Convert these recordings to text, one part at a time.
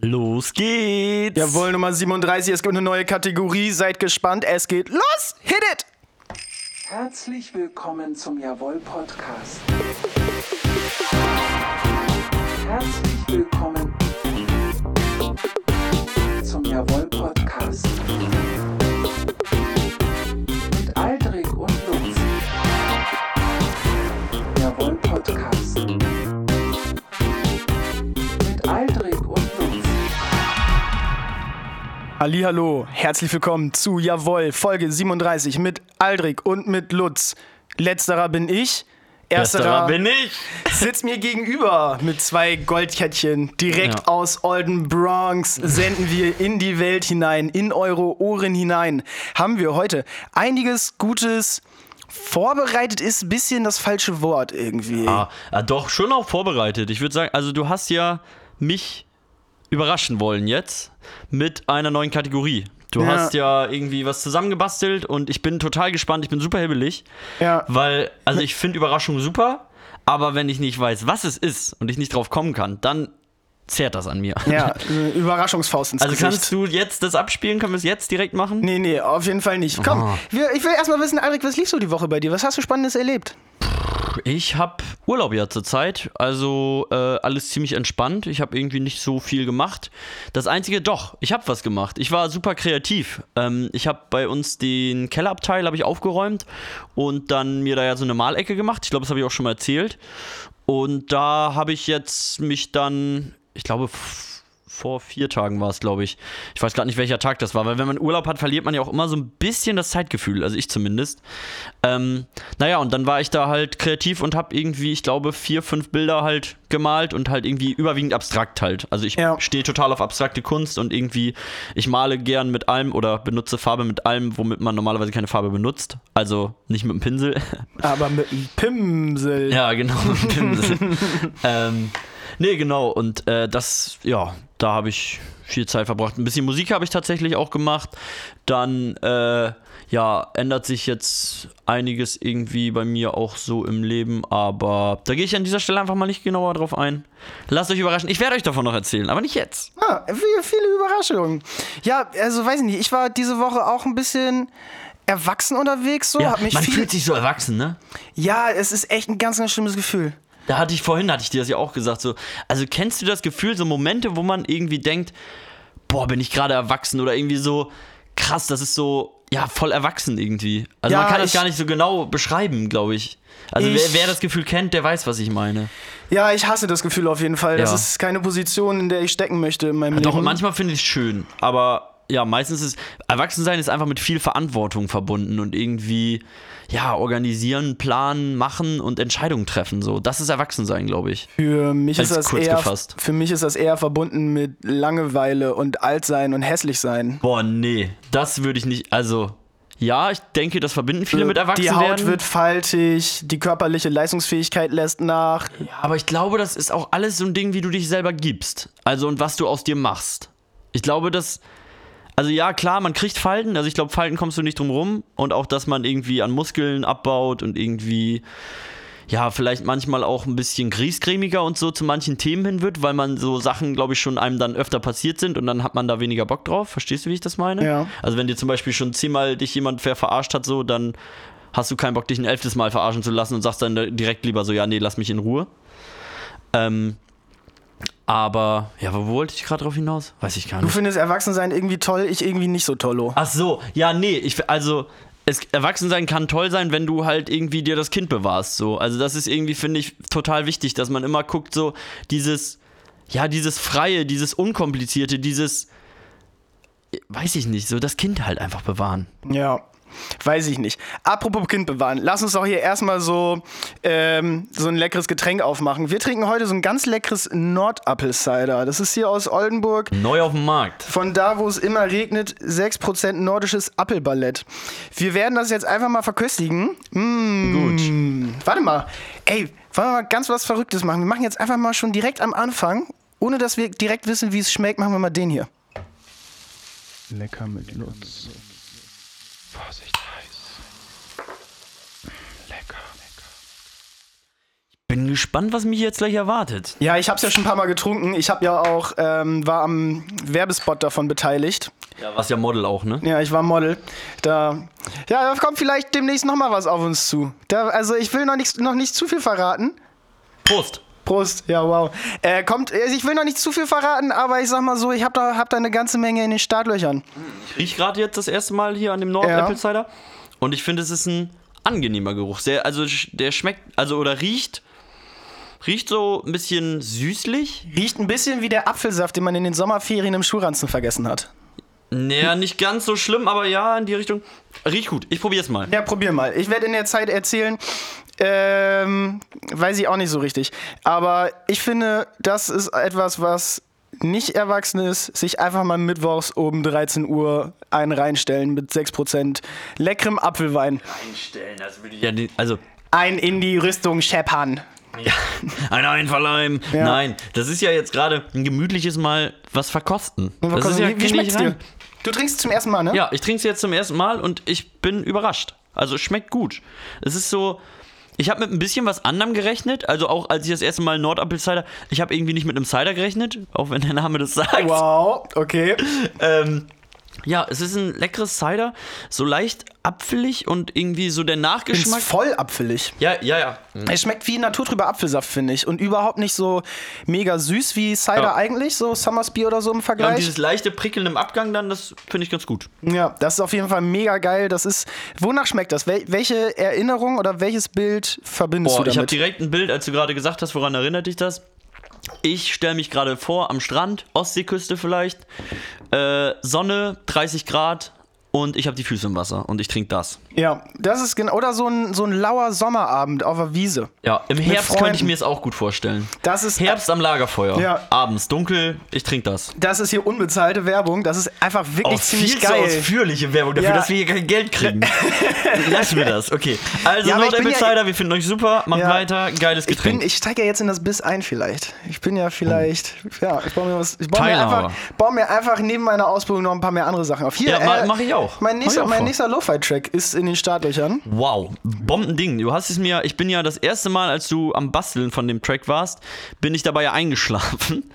Los geht's! Jawohl, Nummer 37, es gibt eine neue Kategorie, seid gespannt, es geht los! Hit it! Herzlich willkommen zum Jawohl Podcast. Herzlich willkommen zum Jawohl Podcast. Mit Aldrich und Lutz. Jawohl Hallo, herzlich willkommen zu Jawohl, Folge 37 mit Aldrich und mit Lutz. Letzterer bin ich. Ersterer bin ich! sitzt mir gegenüber mit zwei Goldkettchen. Direkt Ja. aus Olden Bronx senden wir in die Welt hinein, in eure Ohren hinein. Haben wir heute einiges Gutes vorbereitet, ist ein bisschen das falsche Wort irgendwie. Ah, ah, doch, schon auch vorbereitet. Ich würde sagen, also du hast ja mich überraschen wollen jetzt mit einer neuen Kategorie. Du Ja. hast ja irgendwie was zusammengebastelt und ich bin total gespannt. Ich bin super hibbelig. Ja. Weil, also ich finde Überraschungen super, aber wenn ich nicht weiß, was es ist und ich nicht drauf kommen kann, dann zehrt das an mir. Ja, Überraschungsfaust ins Also Gesicht. kannst du jetzt das abspielen? Können wir es jetzt direkt machen? Nee, nee, auf jeden Fall nicht. Komm, Ah. wir, ich will erstmal wissen, Aldrich, was lief so die Woche bei dir? Was hast du Spannendes erlebt? Ich habe Urlaub ja zurzeit, also äh, alles ziemlich entspannt. Ich habe irgendwie nicht so viel gemacht. Das Einzige, doch, ich habe was gemacht. Ich war super kreativ. Ähm, ich habe bei uns den Kellerabteil habe ich aufgeräumt und dann mir da ja so eine Malecke gemacht. Ich glaube, das habe ich auch schon mal erzählt. Und da habe ich jetzt mich dann, ich glaube, vor vier Tagen war es, glaube ich. Ich weiß gerade nicht, welcher Tag das war, weil wenn man Urlaub hat, verliert man ja auch immer so ein bisschen das Zeitgefühl, also ich zumindest. Ähm, naja, und dann war ich da halt kreativ und habe irgendwie, ich glaube, vier, fünf Bilder halt gemalt und halt irgendwie überwiegend abstrakt halt. Also ich Ja. stehe total auf abstrakte Kunst und irgendwie, ich male gern mit allem oder benutze Farbe mit allem, womit man normalerweise keine Farbe benutzt. Also nicht mit dem Pinsel. Aber mit einem Pimmsel. Ja, genau. Pinsel. ähm, nee, genau. Und äh, das, ja, da habe ich viel Zeit verbracht. Ein bisschen Musik habe ich tatsächlich auch gemacht. Dann, äh, ja, ändert sich jetzt einiges irgendwie bei mir auch so im Leben, aber da gehe ich an dieser Stelle einfach mal nicht genauer drauf ein. Lasst euch überraschen. Ich werde euch davon noch erzählen, aber nicht jetzt. Ah, viele, Überraschungen. Ja, also weiß ich nicht, ich war diese Woche auch ein bisschen erwachsen unterwegs, so. Ja, hab mich man fühlt sich so erwachsen, ne? ja, es ist echt ein ganz, ganz schlimmes Gefühl. Da hatte ich vorhin, hatte ich dir das ja auch gesagt, so, also kennst du das Gefühl, so Momente, wo man irgendwie denkt, boah, bin ich gerade erwachsen oder irgendwie so, krass, das ist so, ja, voll erwachsen irgendwie. Also Ja, man kann das gar nicht so genau beschreiben, glaube ich. Also Ich- wer, wer das Gefühl kennt, der weiß, was ich meine. Ja, ich hasse das Gefühl auf jeden Fall. Das Ja. ist keine Position, in der ich stecken möchte in meinem Doch, Leben. manchmal finde ich es schön, aber ja, meistens ist, Erwachsensein ist einfach mit viel Verantwortung verbunden und irgendwie, ja, organisieren, planen, machen und Entscheidungen treffen, so. Das ist Erwachsensein, glaube ich. Für mich, ist das kurz eher, gefasst. für mich ist das eher verbunden mit Langeweile und Altsein und hässlich sein. Boah, nee, das würde ich nicht. Also, ja, ich denke, das verbinden viele mit Die Haut wird faltig, die körperliche Leistungsfähigkeit lässt nach. aber ich glaube, das ist auch alles so ein Ding, wie du dich selber gibst. Also, und was du aus dir machst. Ich glaube, dass. Also ja, klar, man kriegt Falten. Also ich glaube, Falten kommst du nicht drum rum. Und auch, dass man irgendwie an Muskeln abbaut und irgendwie, ja, vielleicht manchmal auch ein bisschen griesgrämiger und so zu manchen Themen hin wird, weil man so Sachen, glaube ich, schon einem dann öfter passiert sind und dann hat man da weniger Bock drauf. Verstehst du, wie ich das meine? Ja. Also wenn dir zum Beispiel schon zehnmal dich jemand ver verarscht hat, so, dann hast du keinen Bock, dich ein elftes Mal verarschen zu lassen und sagst dann direkt lieber so, ja, nee, lass mich in Ruhe. Ähm, aber, ja, wo wollte ich gerade drauf hinaus? Weiß ich gar Du nicht. findest Erwachsensein irgendwie toll, ich irgendwie nicht so tollo. Ach so, ja, nee, ich, also, es, Erwachsensein kann toll sein, wenn du halt irgendwie dir das Kind bewahrst, so. Also, das ist irgendwie, finde ich, total wichtig, dass man immer guckt, so, dieses, ja, dieses Freie, dieses Unkomplizierte, dieses, weiß ich nicht, so das Kind halt einfach bewahren. Ja. Weiß ich nicht. Apropos Kind bewahren, lass uns doch hier erstmal so, ähm, so ein leckeres Getränk aufmachen. Wir trinken heute so ein ganz leckeres Nordapple-Cider. Das ist hier aus Oldenburg. Neu auf dem Markt. Von da, wo es immer regnet, 6% nordisches Appelballett. Wir werden das jetzt einfach mal verköstigen. Mm. Gut. Warte mal. Ey, wollen wir mal ganz was Verrücktes machen? Wir machen jetzt einfach mal schon direkt am Anfang, ohne dass wir direkt wissen, wie es schmeckt, machen wir mal den hier. Lecker mit Lutz. Vorsicht heiß. Lecker. bin gespannt, was mich jetzt gleich erwartet. Ja, ich habe es ja schon ein paar Mal getrunken. Ich habe ja auch, ähm, war am Werbespot davon beteiligt. Ja, was ja Model auch, ne? Ja, ich war Model. Da, ja, da kommt vielleicht demnächst noch mal was auf uns zu. Da, also ich will noch nicht, noch nicht zu viel verraten. Prost! Prost, ja, wow. Äh, kommt, also ich will noch nicht zu viel verraten, aber ich sag mal so, ich habe da, hab da eine ganze Menge in den Startlöchern. Ich riech gerade jetzt das erste Mal hier an dem Ja. Nord-Apple-Cider und ich finde, es ist ein angenehmer Geruch. Sehr, also der schmeckt, also oder riecht, riecht so ein bisschen süßlich. Riecht ein bisschen wie der Apfelsaft, den man in den Sommerferien im Schulranzen vergessen hat. Naja, nicht ganz so schlimm, aber ja, in die Richtung. Riecht gut. Ich probier's mal. Ja, probier mal. Ich werde in der Zeit erzählen, ähm, weiß ich auch nicht so richtig. Aber ich finde, das ist etwas, was nicht erwachsen ist, sich einfach mal mittwochs um 13 Uhr einen reinstellen mit 6% leckerem Apfelwein. Einstellen, das würde ich ja nicht. Also, Ein in die Rüstung scheppern. ja, ein Einverleiben. Ja. Nein, das ist ja jetzt gerade ein gemütliches Mal was verkosten. Das ist ja wie wie ich dir? Du trinkst zum ersten Mal, ne? Ja, ich trinke es jetzt zum ersten Mal und ich bin überrascht. Also es schmeckt gut. Es ist so. Ich habe mit ein bisschen was anderem gerechnet. Also auch als ich das erste Mal Nordapple Cider. Ich habe irgendwie nicht mit einem Cider gerechnet, auch wenn der Name das sagt. Wow, okay. Ähm, ja, es ist ein leckeres Cider, so leicht apfelig und irgendwie so der Ist Nachgeschmack. voll apfelig. Ja, ja, ja. Es schmeckt wie naturtrüber Apfelsaft, finde ich. Und überhaupt nicht so mega süß wie Cider Ja. eigentlich, so Summersby oder so im Ja, und Vergleich. dieses leichte Prickeln im Abgang dann, das finde ich ganz gut. Ja, das ist auf jeden Fall mega geil. Das ist. Wonach schmeckt das? Wel welche Erinnerung oder welches Bild verbindest Boah, du ich habe damit? direkt ein Bild, als du gerade gesagt hast, woran erinnert dich das? Ich stelle mich gerade vor, am Strand, Ostseeküste vielleicht, äh, Sonne, 30 Grad und ich habe die Füße im Wasser und ich trinke das. ja, das ist genau. Oder so ein, so ein lauer Sommerabend auf der Wiese. Ja, im Herbst Freunden. könnte ich mir es auch gut vorstellen. Das ist. Herbst am Lagerfeuer, Ja. abends dunkel, ich trinke das. Das ist hier unbezahlte Werbung. Das ist einfach wirklich ziemlich zu geil. ausführliche Werbung dafür, Ja. dass wir hier kein Geld kriegen. Lassen wir das, okay. Also Ja, aber ich bin Nordapple ja- wir finden euch super, macht Ja. weiter, geiles Ich, Getränk. bin, ich steige ja jetzt in das Biss ein vielleicht. Ich bin ja vielleicht, ja, ich baue mir was, ich baue mir, einfach, baue mir einfach neben meiner Ausbildung noch ein paar mehr andere Sachen auf. Hier, Ja, ma- mach ich auch. Mein Mach ich nächster, auch mein nächster Lo-Fi-Track ist in den Startlöchern. Wow, Bombending. Du hast es mir, ich bin ja das erste Mal, als du am Basteln von dem Track warst, bin ich dabei ja eingeschlafen.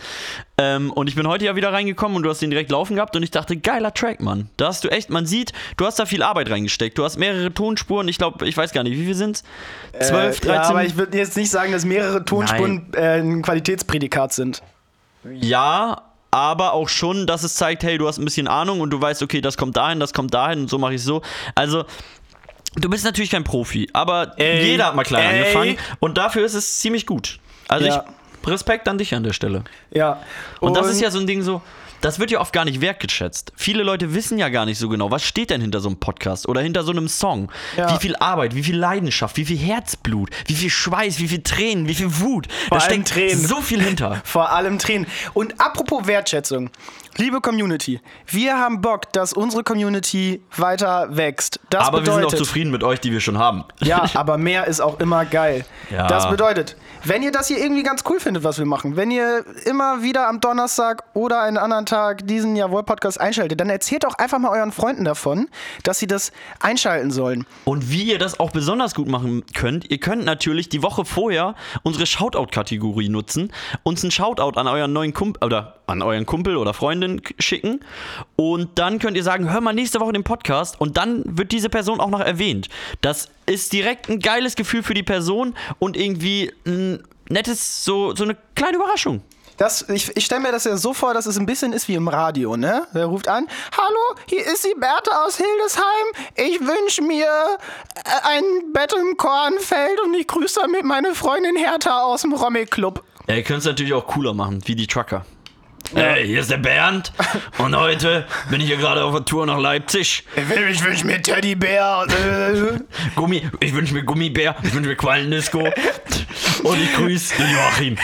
Ähm, und ich bin heute ja wieder reingekommen und du hast den direkt laufen gehabt und ich dachte, geiler Track, Mann. Da hast du echt, man sieht, du hast da viel Arbeit reingesteckt. Du hast mehrere Tonspuren, ich glaube, ich weiß gar nicht, wie viel sind's? 12, Äh, Ja, 13? aber ich würde jetzt nicht sagen, dass mehrere Tonspuren äh, ein Qualitätsprädikat sind. Ja, aber auch schon, dass es zeigt, hey, du hast ein bisschen Ahnung und du weißt, okay, das kommt dahin, das kommt dahin und so mache ich so. Also, du bist natürlich kein Profi, aber Ey, jeder hat mal klein ey. angefangen und dafür ist es ziemlich gut. Also, Ja. ich Respekt an dich an der Stelle. Ja. Und, das ist ja so ein Ding so. Das wird ja oft gar nicht wertgeschätzt. Viele Leute wissen ja gar nicht so genau, was steht denn hinter so einem Podcast oder hinter so einem Song. Ja. Wie viel Arbeit, wie viel Leidenschaft, wie viel Herzblut, wie viel Schweiß, wie viel Tränen, wie viel Wut. da allem steckt Tränen. so viel hinter. Vor allem Tränen. Und apropos Wertschätzung. Liebe Community, wir haben Bock, dass unsere Community weiter wächst. Das Aber wir sind bedeutet, auch zufrieden mit euch, die wir schon haben. Ja, aber mehr ist auch immer geil. Ja. Das bedeutet, wenn ihr das hier irgendwie ganz cool findet, was wir machen, wenn ihr immer wieder am Donnerstag oder einen anderen Tag diesen Jawohl-Podcast einschaltet, dann erzählt doch einfach mal euren Freunden davon, dass sie das einschalten sollen. Und wie ihr das auch besonders gut machen könnt, ihr könnt natürlich die Woche vorher unsere Shoutout-Kategorie nutzen, uns einen Shoutout an euren neuen Kumpel oder an euren Kumpel oder Freundin schicken und dann könnt ihr sagen, hör mal nächste Woche den Podcast und dann wird diese Person auch noch erwähnt. Das ist direkt ein geiles Gefühl für die Person und irgendwie ein nettes, so, so eine kleine Überraschung. Das, ich ich stelle mir das ja so vor, dass es ein bisschen ist wie im Radio, ne? Der ruft an, hallo, hier ist die Bertha aus Hildesheim. Ich wünsche mir äh, ein Bett im Kornfeld und ich grüße damit meine Freundin Hertha aus dem Rommel-Club. Ja, ihr könnt es natürlich auch cooler machen, wie die Trucker. Hey, hier ist der Bernd und heute bin ich hier gerade auf der Tour nach Leipzig. Ich wünsche mir Teddybär. Äh. Gummi, ich wünsche mir Gummibär, ich wünsche mir Qualendisco und ich grüße den Joachim.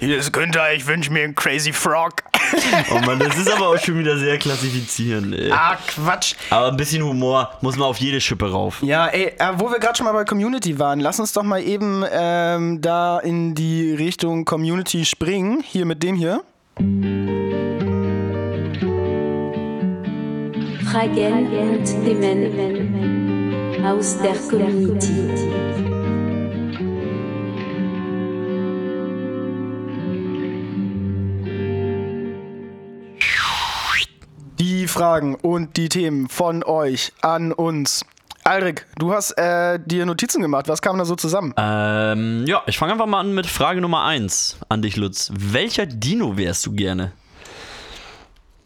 Hier ist Günther, ich wünsche mir einen Crazy Frog. Oh Mann, das ist aber auch schon wieder sehr klassifizierend, ey. ah, Quatsch. Aber ein bisschen Humor muss man auf jede Schippe rauf. Ja, ey, äh, wo wir gerade schon mal bei Community waren, lass uns doch mal eben ähm, da in die Richtung Community springen. Hier mit dem hier. Fragen und Themen aus der Community. Die Fragen und die Themen von euch an uns Alrik, du hast äh, dir Notizen gemacht. Was kam da so zusammen? Ähm, ja, ich fange einfach mal an mit Frage Nummer 1 an dich, Lutz. Welcher Dino wärst du gerne?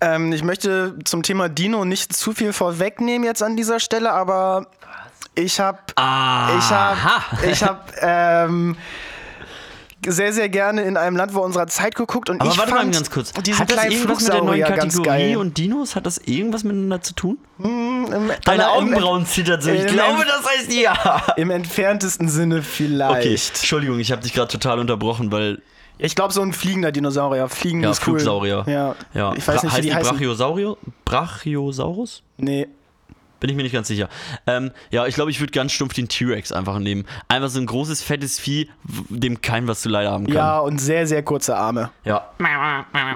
Ähm, ich möchte zum Thema Dino nicht zu viel vorwegnehmen jetzt an dieser Stelle, aber ich habe ich habe ich habe ähm, sehr sehr gerne in einem Land vor unserer Zeit geguckt und Aber ich warte mal fand ganz kurz. Hat das irgendwas mit der neuen Kategorie und Dinos? Hat das irgendwas miteinander zu tun? Im- Deine Augenbrauen zittern so. Ich glaube, das heißt ja. Im entferntesten Sinne Okay, vielleicht. Entschuldigung, ich habe dich gerade total unterbrochen, weil Ich glaube, so ein fliegender Dinosaurier. Fliegen ja, ist cool. Flugsaurier. Ja. ja. Ich weiß Bra- nicht, wie heißt die heißen. Brachiosaurier? Brachiosaurus? Nee. Bin ich mir nicht ganz sicher. Ähm, ja, ich glaube, ich würde ganz stumpf den T-Rex einfach nehmen. Einfach so ein großes, fettes Vieh, dem kein was zu leider haben kann. Ja, und sehr, sehr kurze Arme. Ja.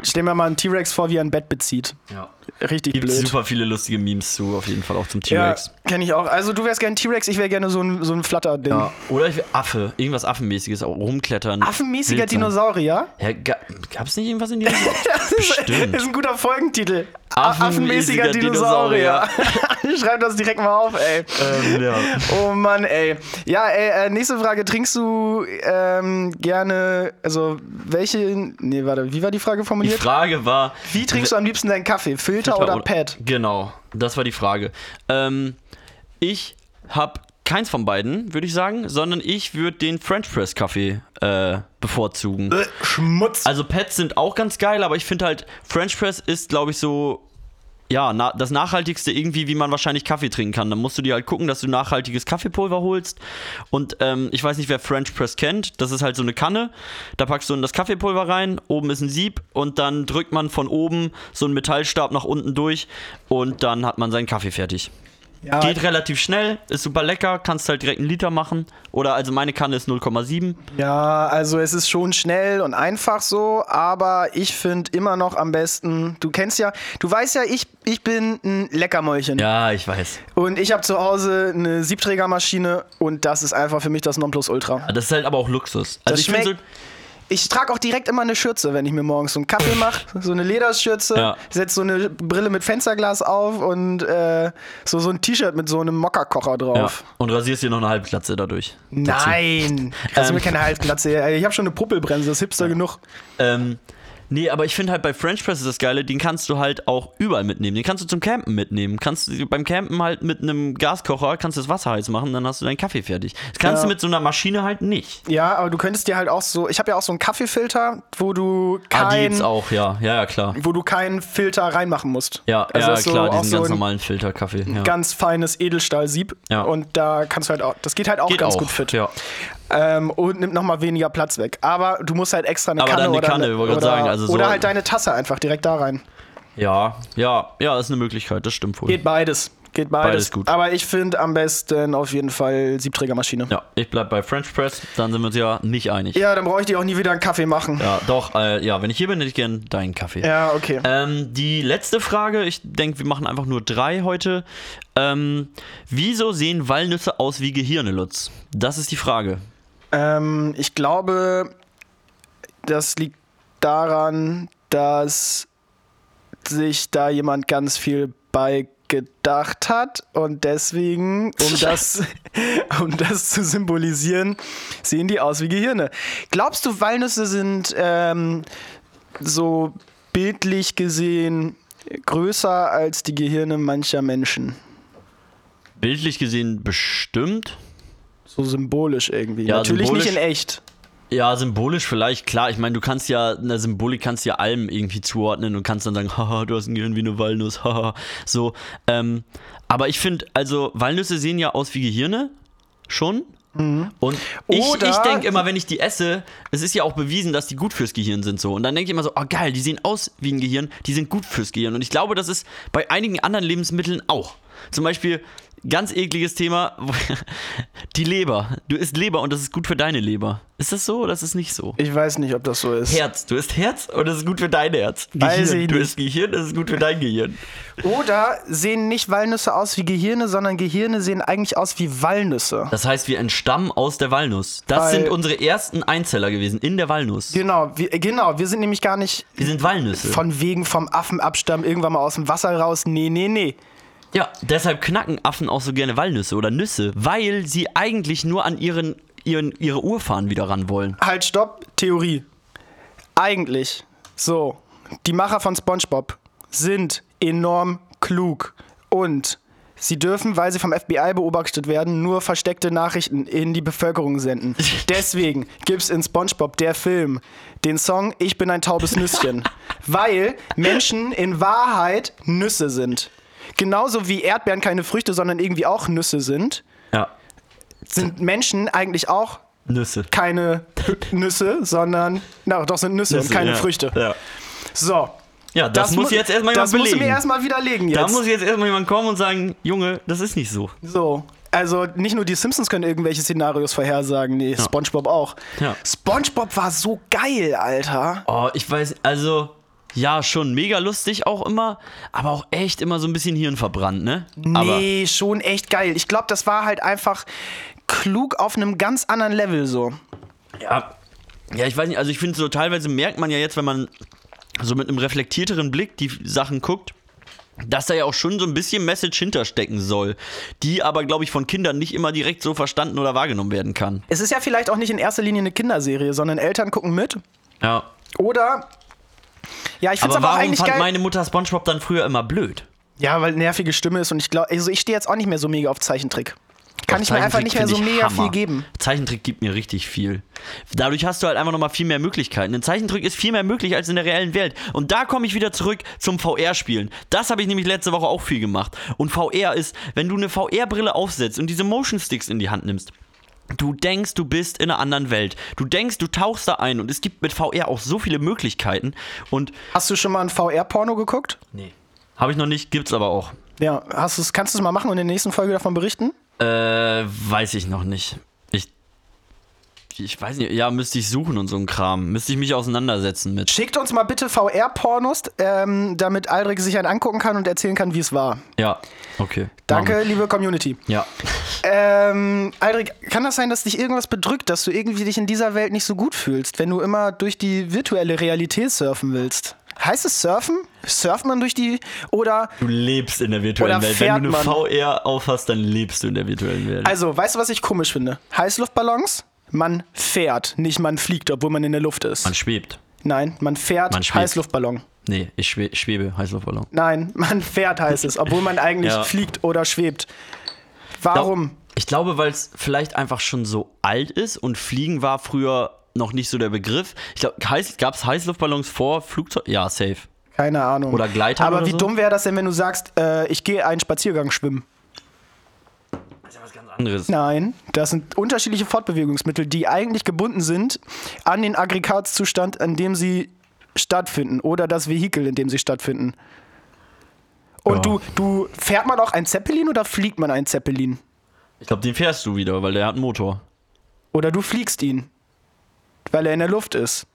Stell mir mal einen T-Rex vor, wie er ein Bett bezieht. ja. Richtig Gibt blöd. super viele lustige Memes zu, auf jeden Fall auch zum Ja, T-Rex. kenne ich auch. Also du wärst gerne T-Rex, ich wäre gerne so ein, so ein Flatter-Ding. Ja. Oder ich Affe, irgendwas Affenmäßiges, auch rumklettern. Affenmäßiger. Dinosaurier? Ja, ga, gab's nicht irgendwas in diesem Das ist, Bestimmt. ist ein guter Folgentitel. A- Affenmäßiger Affenmäßiger Dinosaurier. Schreib das direkt mal auf, ey. ähm, ja. Oh Mann, ey. Ja, ey, äh, nächste Frage. Trinkst du ähm, gerne, also welche, nee, warte, wie war die Frage Die formuliert? Frage war. wie trinkst du am liebsten deinen Kaffee? Filter oder Pad? Genau, das war die Frage. Ähm, ich habe keins von beiden, würde ich sagen, sondern ich würde den French Press Kaffee äh, bevorzugen. Äh, Schmutz. Also Pads sind auch ganz geil, aber ich finde halt, French Press ist, glaube ich, so, ja, na, das nachhaltigste irgendwie, wie man wahrscheinlich Kaffee trinken kann. Dann musst du dir halt gucken, dass du nachhaltiges Kaffeepulver holst. Und ähm, ich weiß nicht, wer French Press kennt. Das ist halt so eine Kanne. Da packst du in das Kaffeepulver rein, oben ist ein Sieb und dann drückt man von oben so einen Metallstab nach unten durch und dann hat man seinen Kaffee fertig. Ja, Geht relativ schnell, ist super lecker, kannst halt direkt einen Liter machen. Oder also meine Kanne ist 0,7. Ja, also es ist schon schnell und einfach so, aber ich finde immer noch am besten, du kennst ja, du weißt ja, ich, ich bin ein Leckermäulchen. Ja, ich weiß. Und ich habe zu Hause eine Siebträgermaschine und das ist einfach für mich das Nonplusultra. Das ist halt aber auch Luxus. Also Das ich finde so, Ich trage auch direkt immer eine Schürze, wenn ich mir morgens so einen Kaffee mache. So eine Lederschürze, Ja. setze so eine Brille mit Fensterglas auf und äh, so, so ein T-Shirt mit so einem Mokkakocher Ja. drauf. Und rasierst dir noch eine Halbglatze dadurch. Nein! Also Ähm. mir keine Halbglatze. Ich habe schon eine Puppelbremse, das ist hipster genug. Ähm, nee, aber ich finde halt bei French Press ist das Geile, den kannst du halt auch überall mitnehmen. Den kannst du zum Campen mitnehmen. Kannst du beim Campen halt mit einem Gaskocher, kannst du das Wasser heiß machen, dann hast du deinen Kaffee fertig. Das kannst Ja. du mit so einer Maschine halt nicht. Ja, aber du könntest dir halt auch so. Ich habe ja auch so einen Kaffeefilter, wo du Ah, die kein, gibt's auch, ja. Ja, ja, klar. wo du keinen Filter reinmachen musst. Ja, also ja so klar, diesen so ganz normalen Filterkaffee. Ja. ganz feines Edelstahlsieb. Ja. Und da kannst du halt auch. Das geht halt auch Geht ganz auch, gut fit. Ja. Ähm, und nimmt nochmal weniger Platz weg. Aber du musst halt extra eine Aber Kanne eine oder, Kanne, eine- oder, sagen, also so- oder halt deine Tasse einfach direkt da rein. ja, ja, ja, ist eine Möglichkeit, das stimmt wohl. Geht beides. Geht beides. Beides gut. Aber ich finde am besten auf jeden Fall Siebträgermaschine. Ja. Ja, ich bleib bei French Press, dann sind wir uns ja nicht einig. dann brauche ich dir auch nie wieder einen Kaffee machen. Ja, doch, äh, ja, wenn ich hier bin, hätte ich gern deinen Kaffee. Ja, okay. Ähm, die letzte Frage, ich denke, wir machen einfach nur drei heute. Ähm, wieso sehen Walnüsse aus wie Gehirne, Lutz? Das ist die Frage. Ähm, ich glaube, das liegt daran, dass sich da jemand ganz viel bei gedacht hat und deswegen, um das, um das zu symbolisieren, sehen die aus wie Gehirne. Glaubst du, Walnüsse sind ähm, so bildlich gesehen größer als die Gehirne mancher Menschen? Bildlich gesehen bestimmt. So symbolisch irgendwie. Ja, Natürlich symbolisch- nicht in echt. Ja, symbolisch vielleicht, klar. Ich meine, du kannst ja, eine Symbolik kannst ja allem irgendwie zuordnen und kannst dann sagen, haha, du hast ein Gehirn wie eine Walnuss, haha. So, ähm, aber ich finde, also Walnüsse sehen ja aus wie Gehirne, schon. Und ich, Oder- ich denke immer, wenn ich die esse, es ist ja auch bewiesen, dass die gut fürs Gehirn sind so. Und dann denke ich immer so, oh geil, die sehen aus wie ein Gehirn, die sind gut fürs Gehirn. Und ich glaube, das ist bei einigen anderen Lebensmitteln auch. Zum Beispiel, ganz ekliges Thema. Die Leber. Du isst Leber und das ist gut für deine Leber. Ist das so oder ist es nicht so? Ich weiß nicht, ob das so ist. Herz. Du isst Herz und das ist gut für dein Herz. Weiß Gehirn. Du isst Gehirn, das ist gut für dein Gehirn. Oder sehen nicht Walnüsse aus wie Gehirne, sondern Gehirne sehen eigentlich aus wie Walnüsse. Das heißt, wir entstammen aus der Walnuss. Das Weil- sind unsere ersten Einzeller gewesen in der Walnuss. Genau, wir, genau, wir sind nämlich gar nicht Wir sind Walnüsse. von wegen vom Affenabstamm irgendwann mal aus dem Wasser raus. Nee, nee, nee. Ja, deshalb knacken Affen auch so gerne Walnüsse oder Nüsse, weil sie eigentlich nur an ihren, ihren, ihre Urfahren wieder ran wollen. Halt, stopp, Theorie. Eigentlich, so, die Macher von SpongeBob sind enorm klug und sie dürfen, weil sie vom FBI beobachtet werden, nur versteckte Nachrichten in die Bevölkerung senden. Deswegen gibt es in SpongeBob, der Film, den Song Ich bin ein taubes Nüsschen, weil Menschen in Wahrheit Nüsse sind. Genauso wie Erdbeeren keine Früchte, sondern irgendwie auch Nüsse sind, Ja, sind Menschen eigentlich auch Nüsse. keine Nüsse, sondern, na doch, sind Nüsse, und keine ja. Früchte. Ja, So. ja das, muss mu- jetzt erstmal jemand Das belegen. mir erstmal widerlegen jetzt. da muss jetzt erstmal jemand kommen und sagen, Junge, das ist nicht so. so. Also nicht nur die Simpsons können irgendwelche Szenarios vorhersagen, nee, SpongeBob auch. Ja. SpongeBob war so geil, Alter. Oh, ich weiß, also, ja, schon mega lustig auch immer, aber auch echt immer so ein bisschen Hirn verbrannt, ne? Aber Nee, schon echt geil. Ich glaube, das war halt einfach klug auf einem ganz anderen Level so. Ja, ja, ich weiß nicht, also ich finde so teilweise merkt man ja jetzt, wenn man so mit einem reflektierteren Blick die Sachen guckt, dass da ja auch schon so ein bisschen Message hinterstecken soll, die aber, glaube ich, von Kindern nicht immer direkt so verstanden oder wahrgenommen werden kann. Es ist ja vielleicht auch nicht in erster Linie eine Kinderserie, sondern Eltern gucken mit. Ja. Oder. Ja, ich finde Aber aber warum eigentlich fand geil. meine Mutter SpongeBob dann früher immer blöd? Ja, weil nervige Stimme ist und ich glaube, also ich stehe jetzt auch nicht mehr so mega auf Zeichentrick. Kann ich mir einfach nicht mehr so mega Hammer. viel geben. Zeichentrick gibt mir richtig viel. Dadurch hast du halt einfach nochmal viel mehr Möglichkeiten. In Zeichentrick ist viel mehr möglich als in der reellen Welt. Und da komme ich wieder zurück zum VR-Spielen. Das habe ich nämlich letzte Woche auch viel gemacht. Und VR ist, wenn du eine VR-Brille aufsetzt und diese Motion Sticks in die Hand nimmst, Du denkst, du bist in einer anderen Welt. Du denkst, du tauchst da ein und es gibt mit VR auch so viele Möglichkeiten. Und Hast du schon mal ein VR-Porno geguckt? nee. Habe ich noch nicht, gibt's aber auch. Ja, hast du's, kannst du es mal machen und in der nächsten Folge davon berichten? Äh, weiß ich noch nicht. Ich. Weiß nicht, ja, müsste ich suchen und so ein Kram. Müsste ich mich auseinandersetzen mit. Schickt uns mal bitte VR-Pornos, ähm, damit Aldrich sich einen angucken kann und erzählen kann, wie es war. Ja, okay. Danke, Machen liebe Community. Ja. Ähm, Aldrich, kann das sein, dass dich irgendwas bedrückt, dass du irgendwie dich in dieser Welt nicht so gut fühlst, wenn du immer durch die virtuelle Realität surfen willst? Heißt es surfen? Surft man durch die oder Du lebst in der virtuellen Welt. Wenn du eine man? VR aufhast, dann lebst du in der virtuellen Welt. Also, weißt du, was ich komisch finde? Heißluftballons, man fährt, nicht man fliegt, obwohl man in der Luft ist. man schwebt. Nein, man fährt Man schwebt. Heißluftballon. Nee, ich schwe schwebe, Heißluftballon. Nein, man fährt heißt es, obwohl man eigentlich Ja. fliegt oder schwebt. Warum? Ich glaube, weil es vielleicht einfach schon so alt ist und Fliegen war früher noch nicht so der Begriff. Ich glaube, heiß, gab es Heißluftballons vor Flugzeug? Ja, safe. Keine Ahnung. Oder Gleitern Aber oder wie so? dumm wäre das denn, wenn du sagst, äh, ich gehe einen Spaziergang schwimmen? Das ist ja was ganz anderes. Nein, das sind unterschiedliche Fortbewegungsmittel, die eigentlich gebunden sind an den Aggregatzustand, an dem sie stattfinden oder das Vehikel, in dem sie stattfinden. Und Ja. du, du, fährt man auch ein Zeppelin oder fliegt man ein Zeppelin? Ich glaube, den fährst du wieder, weil der hat einen Motor. Oder du fliegst ihn, weil er in der Luft ist.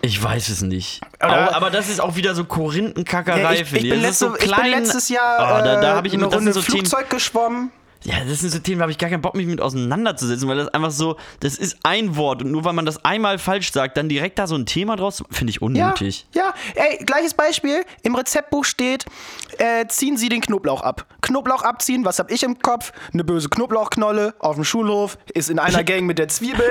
Ich weiß es nicht. Auch, aber das ist auch wieder so Korinthenkackerei, Ja, ich, ich, bin letzte, so ich klein. bin letztes Jahr Ah, da, da ich äh, eine Runde so Themen, Flugzeug geschwommen. Ja, das sind so Themen, da habe ich gar keinen Bock, mich mit auseinanderzusetzen, weil das einfach so, das ist ein Wort und nur weil man das einmal falsch sagt, dann direkt da so ein Thema draus, finde ich Ja, unnötig. ja, ey, gleiches Beispiel. Im Rezeptbuch steht, äh, ziehen Sie den Knoblauch ab. Knoblauch abziehen, was hab ich im Kopf? Eine böse Knoblauchknolle auf dem Schulhof, ist in einer Gang mit der Zwiebel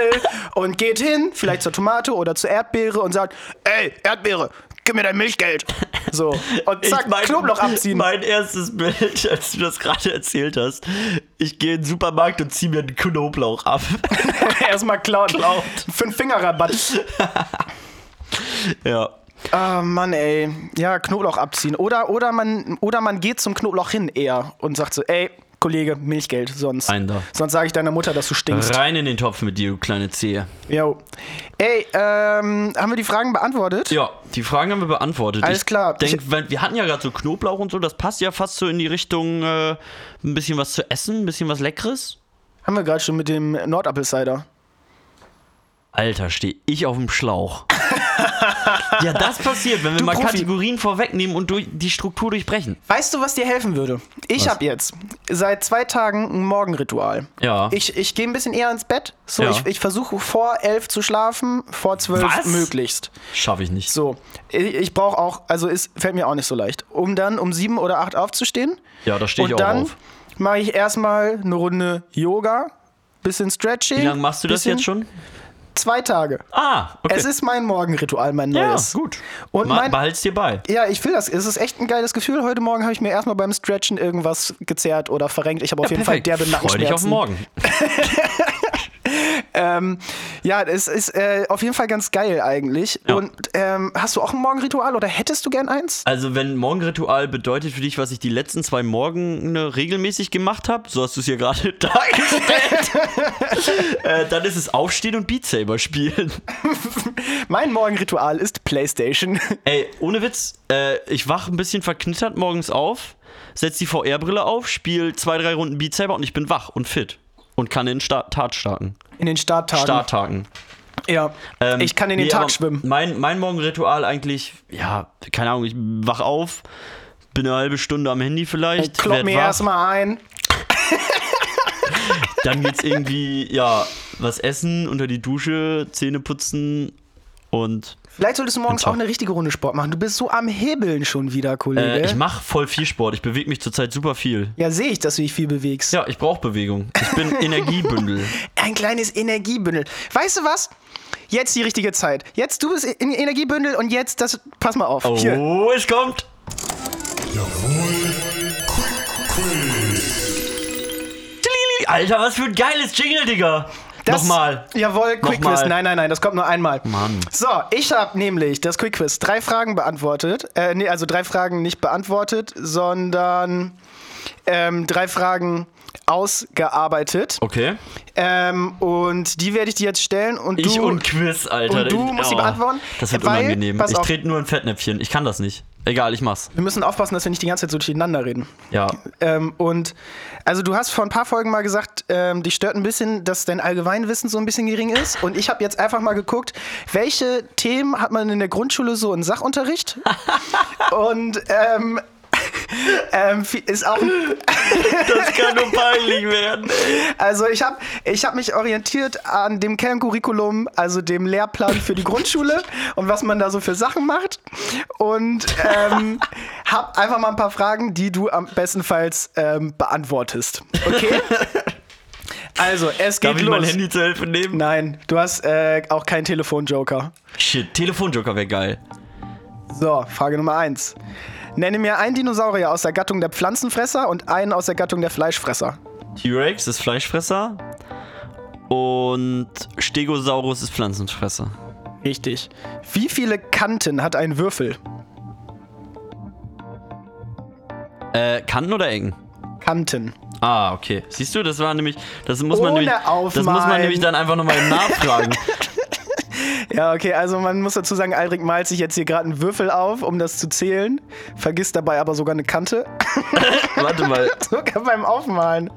und geht hin, vielleicht zur Tomate oder zur Erdbeere und sagt, ey, Erdbeere, gib mir dein Milchgeld. So, und zack, mein- Knoblauch abziehen. Mein erstes Bild, als du das gerade erzählt hast, ich gehe in den Supermarkt und ziehe mir einen Knoblauch ab. Erstmal klauen. Klaut. Fünf Fingerrabatt. ja. Ah, Mann, ey. Ja, Knoblauch abziehen. Oder, oder, man, oder man geht zum Knoblauch hin eher und sagt so, ey, Kollege, Milchgeld, sonst. Ein da. Sonst sage ich deiner Mutter, dass du stinkst. Rein in den Topf mit dir, du kleine Zehe. Jo. Ey, ähm, haben wir die Fragen beantwortet? Ja, die Fragen haben wir beantwortet. Alles ich klar. Denk, Ich- wir hatten ja gerade so Knoblauch und so, das passt ja fast so in die Richtung äh, ein bisschen was zu essen, ein bisschen was Leckeres. Haben wir gerade schon mit dem Nordapple-Cider. Alter, stehe ich auf dem Schlauch. ja, das passiert, wenn wir Du mal Profi. Kategorien vorwegnehmen und die Struktur durchbrechen. Weißt du, was dir helfen würde? Ich habe jetzt seit zwei Tagen ein Morgenritual. Ja. Ich, ich gehe ein bisschen eher ins Bett. So, Ja. ich, ich versuche vor elf zu schlafen, vor zwölf Was? möglichst. Schaffe ich nicht. So, ich, ich brauche auch, also es fällt mir auch nicht so leicht, um dann um sieben oder acht aufzustehen. Ja, da stehe ich Und auch dann auf. mache ich erstmal eine Runde Yoga, bisschen Stretching. Wie lange machst du das jetzt schon? Zwei Tage. Ah, okay. Es ist mein Morgenritual, mein ja, neues. gut. Und Ma- mein, Behalt's dir bei. ja, ich will das. Es ist echt ein geiles Gefühl. Heute Morgen habe ich mir erstmal beim Stretchen irgendwas gezerrt oder verrenkt. Ich habe auf jeden Fall derbe Freu dich auf Nackenschmerzen. morgen. Ja, es ist äh, auf jeden Fall ganz geil eigentlich. Ja. Und ähm, hast du auch ein Morgenritual oder hättest du gern eins? Also, wenn Morgenritual bedeutet für dich, was ich die letzten zwei Morgene regelmäßig gemacht habe, so hast du es hier gerade dargestellt, äh, dann ist es Aufstehen und Beat Saber spielen. Mein Morgenritual ist Playstation. Ey, ohne Witz, äh, ich wach ein bisschen verknittert morgens auf, setz die VR-Brille auf, spiel zwei, drei Runden Beat Saber und ich bin wach und fit. Und kann in den Tat starten. In den Starttagen. Starttagen. Ja. Ähm, ich kann in den nee, Tag schwimmen. Mein, mein Morgenritual eigentlich, ja, keine Ahnung, ich wach auf, bin eine halbe Stunde am Handy vielleicht, Klopp werd mir erstmal ein. dann geht's irgendwie, ja, was essen, unter die Dusche, Zähne putzen und Vielleicht solltest du morgens auch eine richtige Runde Sport machen. Du bist so am Hebeln schon wieder, Kollege. äh, ich mache voll viel Sport. Ich bewege mich zurzeit super viel. ja, sehe ich, dass du dich viel bewegst. Ja, ich brauche Bewegung. Ich bin Energiebündel. Ein kleines Energiebündel. Weißt du was? Jetzt die richtige Zeit. Jetzt, du bist in Energiebündel und jetzt, das, pass mal auf. Hier. Oh, es kommt. Jawohl, Alter, was für ein geiles Jingle, Digga. Das- Nochmal. Jawohl, Quick Nochmal. Quiz. Nein, nein, nein, das kommt nur einmal. Mann. So, ich habe nämlich das Quick Quiz drei Fragen beantwortet. Äh, nee, also drei Fragen nicht beantwortet, sondern ähm, drei Fragen ausgearbeitet. Okay. Ähm, und die werde ich dir jetzt stellen und Ich du und Quiz, Alter. und du musst sie beantworten, Das wird weil- unangenehm. Ich trete nur in Fettnäpfchen. Ich kann das nicht. Egal, ich mach's. wir müssen aufpassen, dass wir nicht die ganze Zeit so durcheinander reden. Ja. Ähm, und also du hast vor ein paar Folgen mal gesagt, ähm, dich stört ein bisschen, dass dein Allgemeinwissen so ein bisschen gering ist. Und ich habe jetzt einfach mal geguckt, welche Themen hat man in der Grundschule so in Sachunterricht? und ähm, ähm, ist auch Das kann nur peinlich werden. also ich habe ich hab mich orientiert an dem Kerncurriculum, also dem Lehrplan für die Grundschule und was man da so für Sachen macht und ähm, habe einfach mal ein paar Fragen, die du am bestenfalls ähm, beantwortest. Okay? Also, es geht Darf ich los. mein Handy zur Hilfe nehmen? Nein, du hast äh, auch keinen Telefonjoker. Shit, Telefonjoker wäre geil. So, Frage Nummer eins. Nenne mir einen Dinosaurier aus der Gattung der Pflanzenfresser und einen aus der Gattung der Fleischfresser. T-Rex ist Fleischfresser und Stegosaurus ist Pflanzenfresser. Richtig. Wie viele Kanten hat ein Würfel? Äh, Kanten oder Ecken? Kanten. Ah, okay. Siehst du, das war nämlich, das muss man Ohne nämlich, das muss man nämlich dann einfach nochmal nachfragen. Ja, okay, also man muss dazu sagen, Aldrich malt sich jetzt hier gerade einen Würfel auf, um das zu zählen, vergisst dabei aber sogar eine Kante. Warte mal. sogar beim Aufmalen.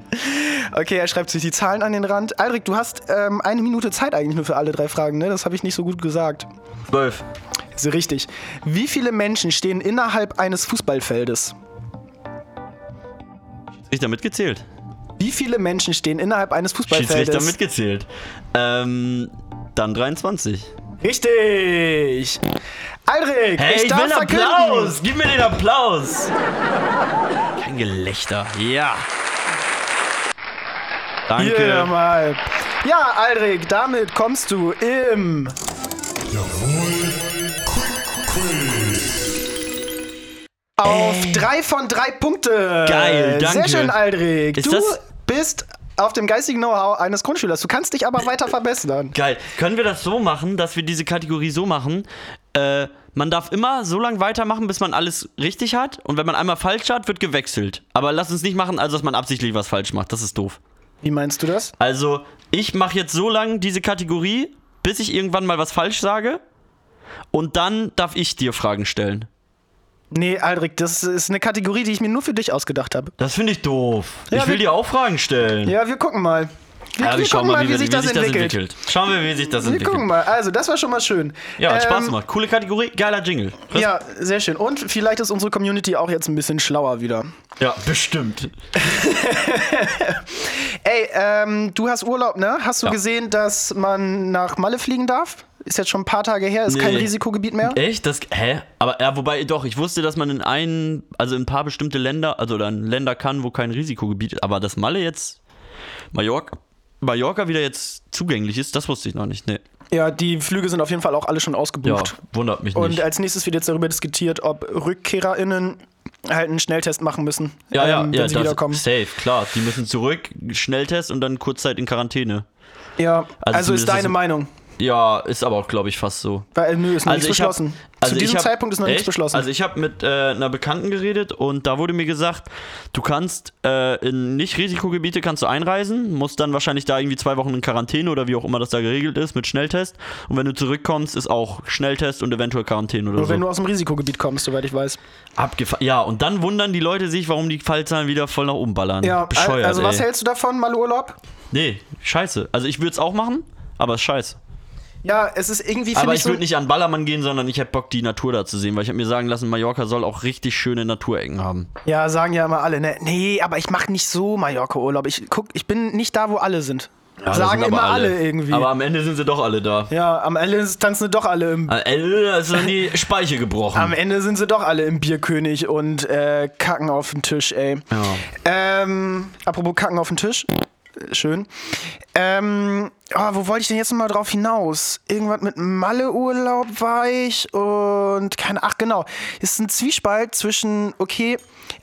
Okay, er schreibt sich die Zahlen an den Rand. Aldrich, du hast ähm, eine Minute Zeit eigentlich nur für alle drei Fragen, ne? Das habe ich nicht so gut gesagt. Zwölf. Ist richtig. Wie viele Menschen stehen innerhalb eines Fußballfeldes? Richter mitgezählt. Wie viele Menschen stehen innerhalb eines Schiedsrichter Fußballfeldes? mitgezählt. Ähm, dann 23. Richtig. Aldrich, Hey, ich, ich, darf will verkünden. Applaus! Gib mir den Applaus! Kein Gelächter. Ja. Danke. Hier mal. Ja, Aldrich, damit kommst du im auf drei von drei Punkte. Geil, danke. Sehr schön, Aldrich. Ist du das- bist auf dem geistigen Know-how eines Grundschülers. Du kannst dich aber weiter verbessern. Geil. Können wir das so machen, dass wir diese Kategorie so machen? Äh, man darf immer so lange weitermachen, bis man alles richtig hat. Und wenn man einmal falsch hat, wird gewechselt. Aber lass uns nicht machen, also dass man absichtlich was falsch macht. Das ist doof. Wie meinst du das? Also, ich mache jetzt so lange diese Kategorie, bis ich irgendwann mal was falsch sage. Und dann darf ich dir Fragen stellen. Nee, Aldrich, das ist eine Kategorie, die ich mir nur für dich ausgedacht habe. Das finde ich doof. Ja, ich will wir- dir auch Fragen stellen. Ja, wir gucken mal. Wir, Ja, wir wir schauen gucken mal, wie, wie, sich, das, entwickelt. Schauen wir, wie sich das Wir entwickelt. gucken mal. Also, das war schon mal schön. Ja, hat Spaß Ähm, gemacht. Coole Kategorie, geiler Jingle. Ja, sehr schön. Und vielleicht ist unsere Community auch jetzt ein bisschen schlauer wieder. ja bestimmt. Ey, ähm, du hast Urlaub, ne? Hast du Ja. gesehen, dass man nach Malle fliegen darf? Ist jetzt schon ein paar Tage her, ist kein Nee. Risikogebiet mehr. Echt? Das, hä? Aber ja, wobei, doch, ich wusste, dass man in ein, also in ein paar bestimmte Länder, also oder in Länder kann, wo kein Risikogebiet ist, aber dass Malle jetzt, Mallorca, Mallorca wieder jetzt zugänglich ist, das wusste ich noch nicht. Nee. Ja, die Flüge sind auf jeden Fall auch alle schon Ja, ausgebucht. wundert mich Und nicht. als nächstes wird jetzt darüber diskutiert, ob RückkehrerInnen halt einen Schnelltest machen müssen, ja, ja, ähm, ja, wenn sie das, wiederkommen. safe, klar. Die müssen zurück, Schnelltest und dann Kurzzeit in Quarantäne. Ja, Also also, ist deine Meinung. Ja, ist aber auch, glaube ich, fast so. Weil, nö, ist noch nichts ich hab- beschlossen. also Zu diesem hab- Zeitpunkt ist noch nichts echt? beschlossen. Also ich habe mit äh, einer Bekannten geredet und da wurde mir gesagt, du kannst äh, in Nicht-Risikogebiete kannst du einreisen, musst dann wahrscheinlich da irgendwie zwei Wochen in Quarantäne oder wie auch immer das da geregelt ist mit Schnelltest. Und wenn du zurückkommst, ist auch Schnelltest und eventuell Quarantäne oder Nur so. wenn du aus dem Risikogebiet kommst, soweit ich weiß. Abgefa ja, und dann wundern die Leute sich, warum die Fallzahlen wieder voll nach oben ballern. Ja, Bescheuert, also was ey. hältst du davon, mal Urlaub? Nee, scheiße. Also ich würde es auch machen, aber es ist scheiße. Ja, es ist irgendwie, Aber ich ich, so, würde nicht an Ballermann gehen, sondern ich hätte Bock, die Natur da zu sehen, weil ich habe mir sagen lassen, Mallorca soll auch richtig schöne Naturecken haben. Ja, sagen ja immer alle, ne? Nee, aber ich mache nicht so Mallorca-Urlaub. Ich guck, ich bin nicht da, wo alle sind. Ja, sagen immer aber alle. irgendwie. Aber am Ende sind sie doch alle da. ja, am Ende tanzen sie doch alle im Am Ende ist dann die Speiche gebrochen. Am Ende sind sie doch alle im Bierkönig und äh, kacken auf den Tisch, ey. Ja. Ähm, apropos kacken auf den Tisch. Schön. Ähm, oh, wo wollte ich denn jetzt noch mal drauf hinaus? Irgendwas mit Malle-Urlaub war ich und keine, ach genau. Es ist ein Zwiespalt zwischen, okay,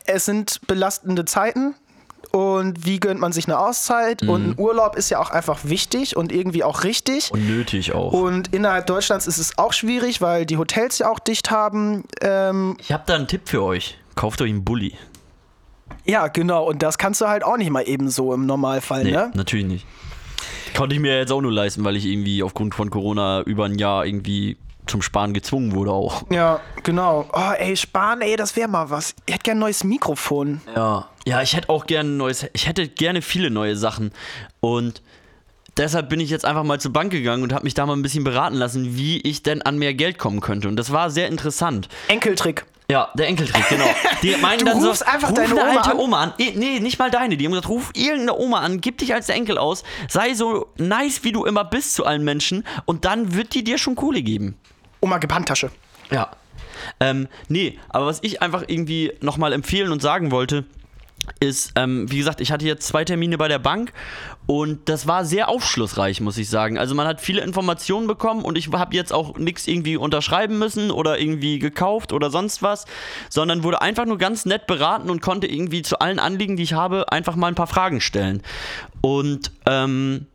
es sind belastende Zeiten und wie gönnt man sich eine Auszeit und ein Urlaub ist ja auch einfach wichtig und irgendwie auch richtig. Und nötig auch. Und innerhalb Deutschlands ist es auch schwierig, weil die Hotels ja auch dicht haben. Ähm, ich habe da einen Tipp für euch. Kauft euch einen Bulli. Ja, genau. Und das kannst du halt auch nicht mal eben so im Normalfall, Nee, ne? natürlich nicht. Konnte ich mir jetzt auch nur leisten, weil ich irgendwie aufgrund von Corona über ein Jahr irgendwie zum Sparen gezwungen wurde auch. Ja, genau. Oh, ey, Spahn, ey, das wäre mal was. Ich hätte gern ein neues Mikrofon. Ja. Ja, ich hätte auch gerne ein neues, ich hätte gerne viele neue Sachen. Und deshalb bin ich jetzt einfach mal zur Bank gegangen und habe mich da mal ein bisschen beraten lassen, wie ich denn an mehr Geld kommen könnte. Und das war sehr interessant. Enkeltrick. Ja, der Enkeltrick, genau. Die meinen Du dann so, rufst einfach ruf deine eine Oma alte an. Oma an. Nee, nicht mal deine. Die haben gesagt, ruf irgendeine Oma an, gib dich als der Enkel aus, sei so nice, wie du immer bist zu allen Menschen und dann wird die dir schon Kohle geben. Oma, gib Handtasche. Ja. Ähm, nee, aber was ich einfach irgendwie nochmal empfehlen und sagen wollte, ist, ähm, wie gesagt, ich hatte jetzt zwei Termine bei der Bank und das war sehr aufschlussreich, muss ich sagen. Also man hat viele Informationen bekommen und ich habe jetzt auch nichts irgendwie unterschreiben müssen oder irgendwie gekauft oder sonst was, sondern wurde einfach nur ganz nett beraten und konnte irgendwie zu allen Anliegen, die ich habe, einfach mal ein paar Fragen stellen. Und ähm,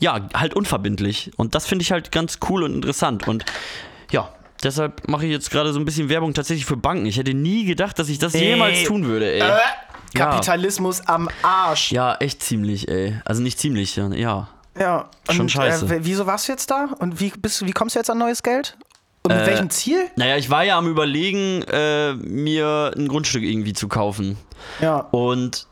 ja, halt unverbindlich. Und das finde ich halt ganz cool und interessant. Und ja, deshalb mache ich jetzt gerade so ein bisschen Werbung tatsächlich für Banken. Ich hätte nie gedacht, dass ich das jemals tun würde, ey. Äh, Ja. Kapitalismus am Arsch. Ja, echt ziemlich, ey. Also nicht ziemlich, ja. ja. Ja. Schon und, scheiße. Äh, wieso warst du jetzt da? Und wie, bist, wie kommst du jetzt an neues Geld? Und mit Äh, welchem Ziel? Naja, ich war ja am überlegen, äh, mir ein Grundstück irgendwie zu kaufen. Ja. Und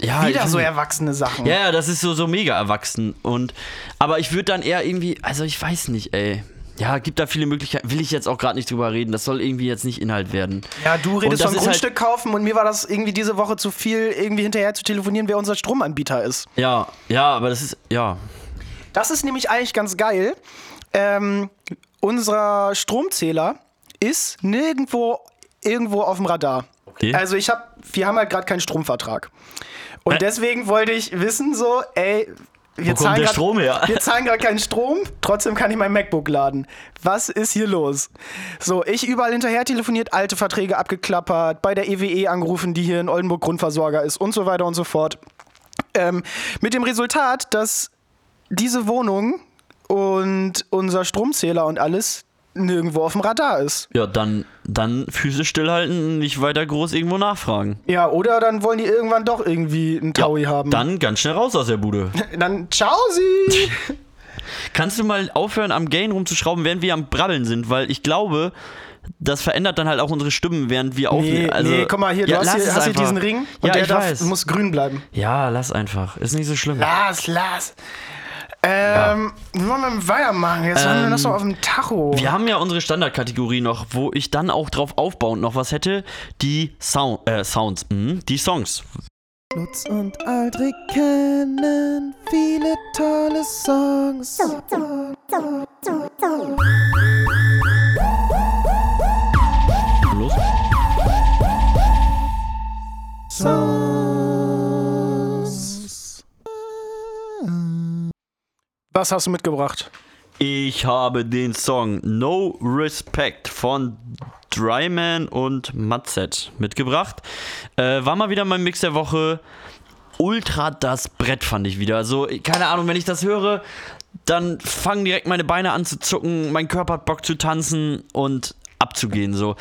ja, Wieder so erwachsene Sachen. Ja, ja, das ist so, so mega erwachsen. Und, aber ich würde dann eher irgendwie, also ich weiß nicht, ey. Ja, gibt da viele Möglichkeiten. Will ich jetzt auch gerade nicht drüber reden. Das soll irgendwie jetzt nicht Inhalt werden. Ja, du redest von halt- Grundstück kaufen und mir war das irgendwie diese Woche zu viel, irgendwie hinterher zu telefonieren, wer unser Stromanbieter ist. Ja, ja, aber das ist, ja. Das ist nämlich eigentlich ganz geil. Ähm, unser Stromzähler ist nirgendwo irgendwo auf dem Radar. Okay. Also ich habe, wir haben halt gerade keinen Stromvertrag. Und deswegen wollte ich wissen so, ey, wir Wo kommt zahlen der grad- Strom her? Wir zahlen gerade keinen Strom, trotzdem kann ich mein MacBook laden. Was ist hier los? So, ich überall hinterher telefoniert, alte Verträge abgeklappert, bei der EWE angerufen, die hier in Oldenburg Grundversorger ist und so weiter und so fort. Ähm, mit dem Resultat, dass diese Wohnung und unser Stromzähler und alles nirgendwo auf dem Radar ist. Ja, dann, dann Füße stillhalten, nicht weiter groß irgendwo nachfragen. Ja, oder dann wollen die irgendwann doch irgendwie einen Taui ja, haben. Dann ganz schnell raus aus der Bude. dann ciao sie! Kannst du mal aufhören, am Gain rumzuschrauben, während wir am Brabbeln sind? Weil ich glaube, das verändert dann halt auch unsere Stimmen, während wir nee, aufnehmen. Also, nee, guck mal hier, du ja, hast, hier, hast hier diesen Ring und Ja, der darf, muss grün bleiben. Ja, lass einfach. Ist nicht so schlimm. Lass, lass. Ähm, wie wollen wir weitermachen? Jetzt haben wir das noch auf dem Tacho. Wir haben ja unsere Standardkategorie noch, wo ich dann auch drauf aufbauend noch was hätte. Die Sound, äh, Sounds, mhm, die Songs. Lutz und Aldrich kennen viele tolle Songs. Los. Songs. Was hast du mitgebracht? Ich habe den Song No Respect von Dryman und Matzet mitgebracht. Äh, war mal wieder mein Mix der Woche. Ultra das Brett fand ich wieder. Also, keine Ahnung, wenn ich das höre, dann fangen direkt meine Beine an zu zucken, mein Körper hat Bock zu tanzen und abzugehen. So.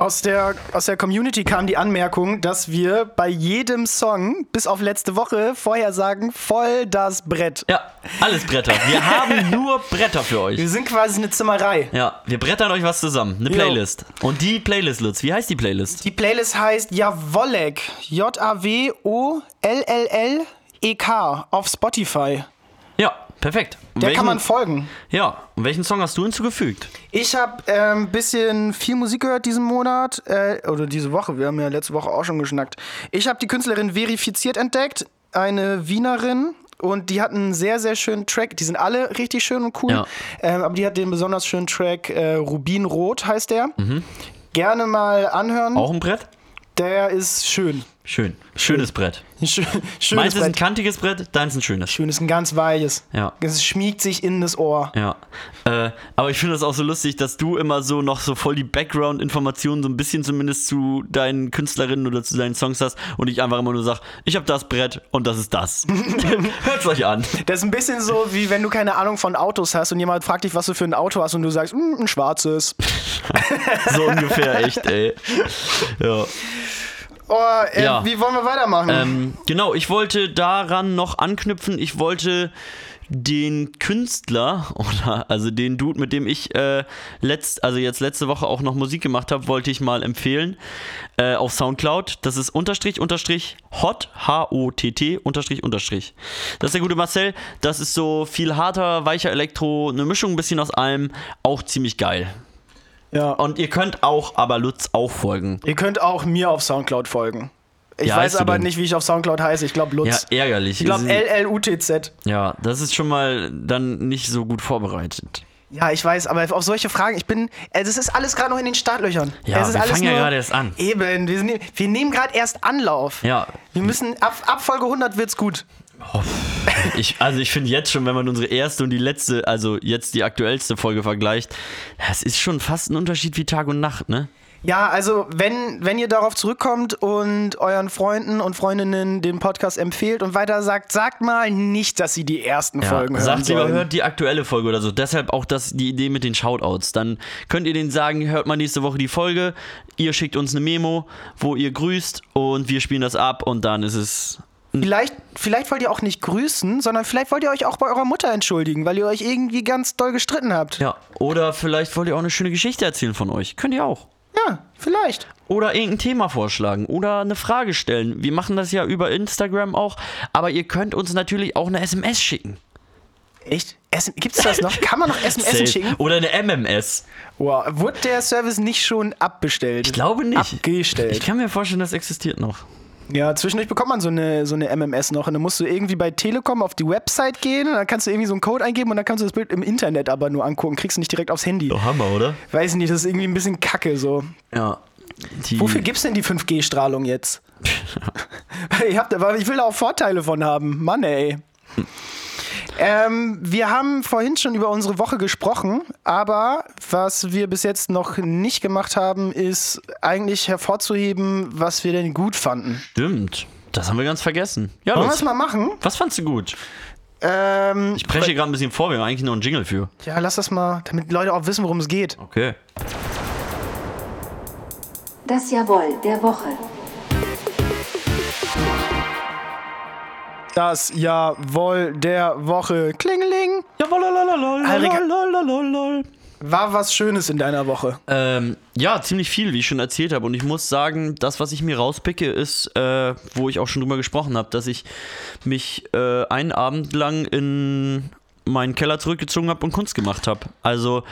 Aus der, aus der Community kam die Anmerkung, dass wir bei jedem Song, bis auf letzte Woche, vorher sagen, voll das Brett. Ja, alles Bretter. Wir haben nur Bretter für euch. Wir sind quasi eine Zimmerei. Ja, wir brettern euch was zusammen. Eine Jo. Playlist. Und die Playlist, Lutz, wie heißt die Playlist? Die Playlist heißt Jawollek. J-A-W-O-L-L-L-E-K auf Spotify. Perfekt. Und Der welchen- kann man folgen. Ja, und welchen Song hast du hinzugefügt? Ich habe ein ähm, bisschen viel Musik gehört diesen Monat äh, oder diese Woche. Wir haben ja letzte Woche auch schon geschnackt. Ich habe die Künstlerin verifiziert entdeckt, eine Wienerin. Und die hat einen sehr, sehr schönen Track. Die sind alle richtig schön und cool. Ja. Ähm, aber die hat den besonders schönen Track äh, Rubinrot heißt der. Gerne mal anhören. Auch ein Brett? Der ist schön. Schön. Schönes Brett. Schön schönes Meins ist ein Brett. kantiges Brett, deins ein schönes. Schön ist ein ganz weiches. Ja. Es schmiegt sich in das Ohr. Ja. Äh, aber ich finde das auch so lustig, dass du immer so noch so voll die Background-Informationen, so ein bisschen zumindest zu deinen Künstlerinnen oder zu deinen Songs hast und ich einfach immer nur sag, ich habe das Brett und das ist das. Hört's euch an. Das ist ein bisschen so, wie wenn du keine Ahnung von Autos hast und jemand fragt dich, was du für ein Auto hast und du sagst, "Mm, ein schwarzes. So ungefähr, echt, ey. Ja. Oh, äh, Ja. wie wollen wir weitermachen? Ähm, genau, ich wollte daran noch anknüpfen. Ich wollte den Künstler oder also den Dude, mit dem ich äh, letzt, also jetzt letzte Woche auch noch Musik gemacht habe, wollte ich mal empfehlen äh, auf Soundcloud. Das ist unterstrich unterstrich hot h o t t unterstrich unterstrich. Das ist der gute Marcel. Das ist so viel harter, weicher Elektro, eine Mischung ein bisschen aus allem, auch ziemlich geil. Ja. Und ihr könnt auch aber Lutz auch folgen. Ihr könnt auch mir auf Soundcloud folgen. Ich Wie weiß aber denn? nicht, wie ich auf Soundcloud heiße. Ich glaube Ja, Lutz. ärgerlich. ich glaube LLUTZ. Ja, das ist schon mal dann nicht so gut vorbereitet. Ja, ich weiß, aber auf solche Fragen, ich bin, äh, das ist alles gerade noch in den Startlöchern. Ja, es wir fangen ja gerade erst an. Eben, wir, sind, wir nehmen gerade erst Anlauf. Ja, Wir müssen, ab, ab Folge 100 wird's gut. Ich, also ich finde jetzt schon, wenn man unsere erste und die letzte, also jetzt die aktuellste Folge vergleicht, es ist schon fast ein Unterschied wie Tag und Nacht, ne? Ja, also wenn, wenn ihr darauf zurückkommt und euren Freunden und Freundinnen den Podcast empfehlt und weiter sagt, sagt mal nicht, dass sie die ersten Folgen hören sagt lieber, hört die aktuelle Folge oder so. Deshalb auch das, die Idee mit den Shoutouts. Dann könnt ihr denen sagen, hört mal nächste Woche die Folge, ihr schickt uns eine Memo, wo ihr grüßt und wir spielen das ab und dann ist es Vielleicht, vielleicht wollt ihr auch nicht grüßen, sondern vielleicht wollt ihr euch auch bei eurer Mutter entschuldigen, weil ihr euch irgendwie ganz doll gestritten habt. Ja, oder vielleicht wollt ihr auch eine schöne Geschichte erzählen von euch. Könnt ihr auch. Ja, vielleicht. Oder irgendein Thema vorschlagen oder eine Frage stellen. Wir machen das ja über Instagram auch, aber ihr könnt uns natürlich auch eine SMS schicken. Echt? Essen, gibt's das noch? Kann man noch SMS schicken? Oder eine MMS. Wow. Wurde der Service nicht schon abbestellt? Ich glaube nicht. Abgestellt. Ich kann mir vorstellen, das existiert noch. Ja, zwischendurch bekommt man so eine, so eine MMS noch und dann musst du irgendwie bei Telekom auf die Website gehen und dann kannst du irgendwie so einen Code eingeben und dann kannst du das Bild im Internet aber nur angucken, kriegst du nicht direkt aufs Handy. Hammer, oder? Weiß nicht, das ist irgendwie ein bisschen kacke so. Ja. Die, Wofür gibt's denn die 5G-Strahlung jetzt? ich, hab, ich will da auch Vorteile von haben. Mann, ey. Ähm, wir haben vorhin schon über unsere Woche gesprochen, aber was wir bis jetzt noch nicht gemacht haben, ist eigentlich hervorzuheben, was wir denn gut fanden. Stimmt. Das haben wir ganz vergessen. Ja, Wollen wir los. es mal machen? Was fandst du gut? Ähm, Ich hier gerade ein bisschen vor, wir haben eigentlich noch einen Jingle für. ja, lass das mal, damit Leute auch wissen, worum es geht. Okay. Das Jawohl der Woche. Das Jawohl der Woche. Klingeling. Alrik- Ja, War was Schönes in deiner Woche? Ähm, ja, ziemlich viel, wie ich schon erzählt habe. Und ich muss sagen, das, was ich mir rauspicke, ist, äh, wo ich auch schon drüber gesprochen habe, dass ich mich äh, einen Abend lang in meinen Keller zurückgezogen habe und Kunst gemacht habe. Also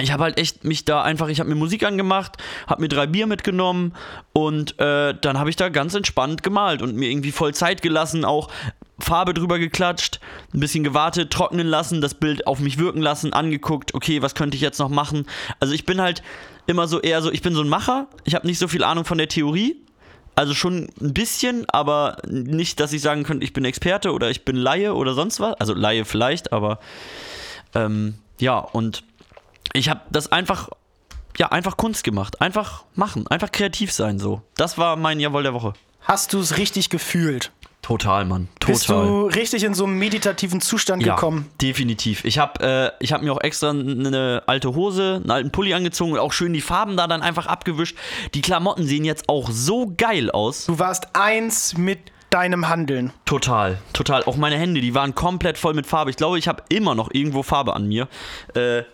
ich habe halt echt mich da einfach, ich habe mir Musik angemacht, habe mir drei Bier mitgenommen und äh, dann habe ich da ganz entspannt gemalt und mir irgendwie voll Zeit gelassen, auch Farbe drüber geklatscht, ein bisschen gewartet, trocknen lassen, das Bild auf mich wirken lassen, angeguckt, okay, was könnte ich jetzt noch machen? Also ich bin halt immer so eher so, ich bin so ein Macher, ich habe nicht so viel Ahnung von der Theorie, also schon ein bisschen, aber nicht, dass ich sagen könnte, ich bin Experte oder ich bin Laie oder sonst was. Also Laie vielleicht, aber ähm, ja, und ich habe das einfach, ja, einfach Kunst gemacht. Einfach machen, einfach kreativ sein so. Das war mein Jawohl der Woche. Hast du es richtig gefühlt? Total, Mann. Total. Bist du richtig in so einen meditativen Zustand ja, gekommen? definitiv. Ich habe äh, ich hab mir auch extra eine alte Hose, einen alten Pulli angezogen und auch schön die Farben da dann einfach abgewischt. Die Klamotten sehen jetzt auch so geil aus. Du warst eins mit deinem Handeln. Total, total. Auch meine Hände, die waren komplett voll mit Farbe. Ich glaube, ich habe immer noch irgendwo Farbe an mir. Äh,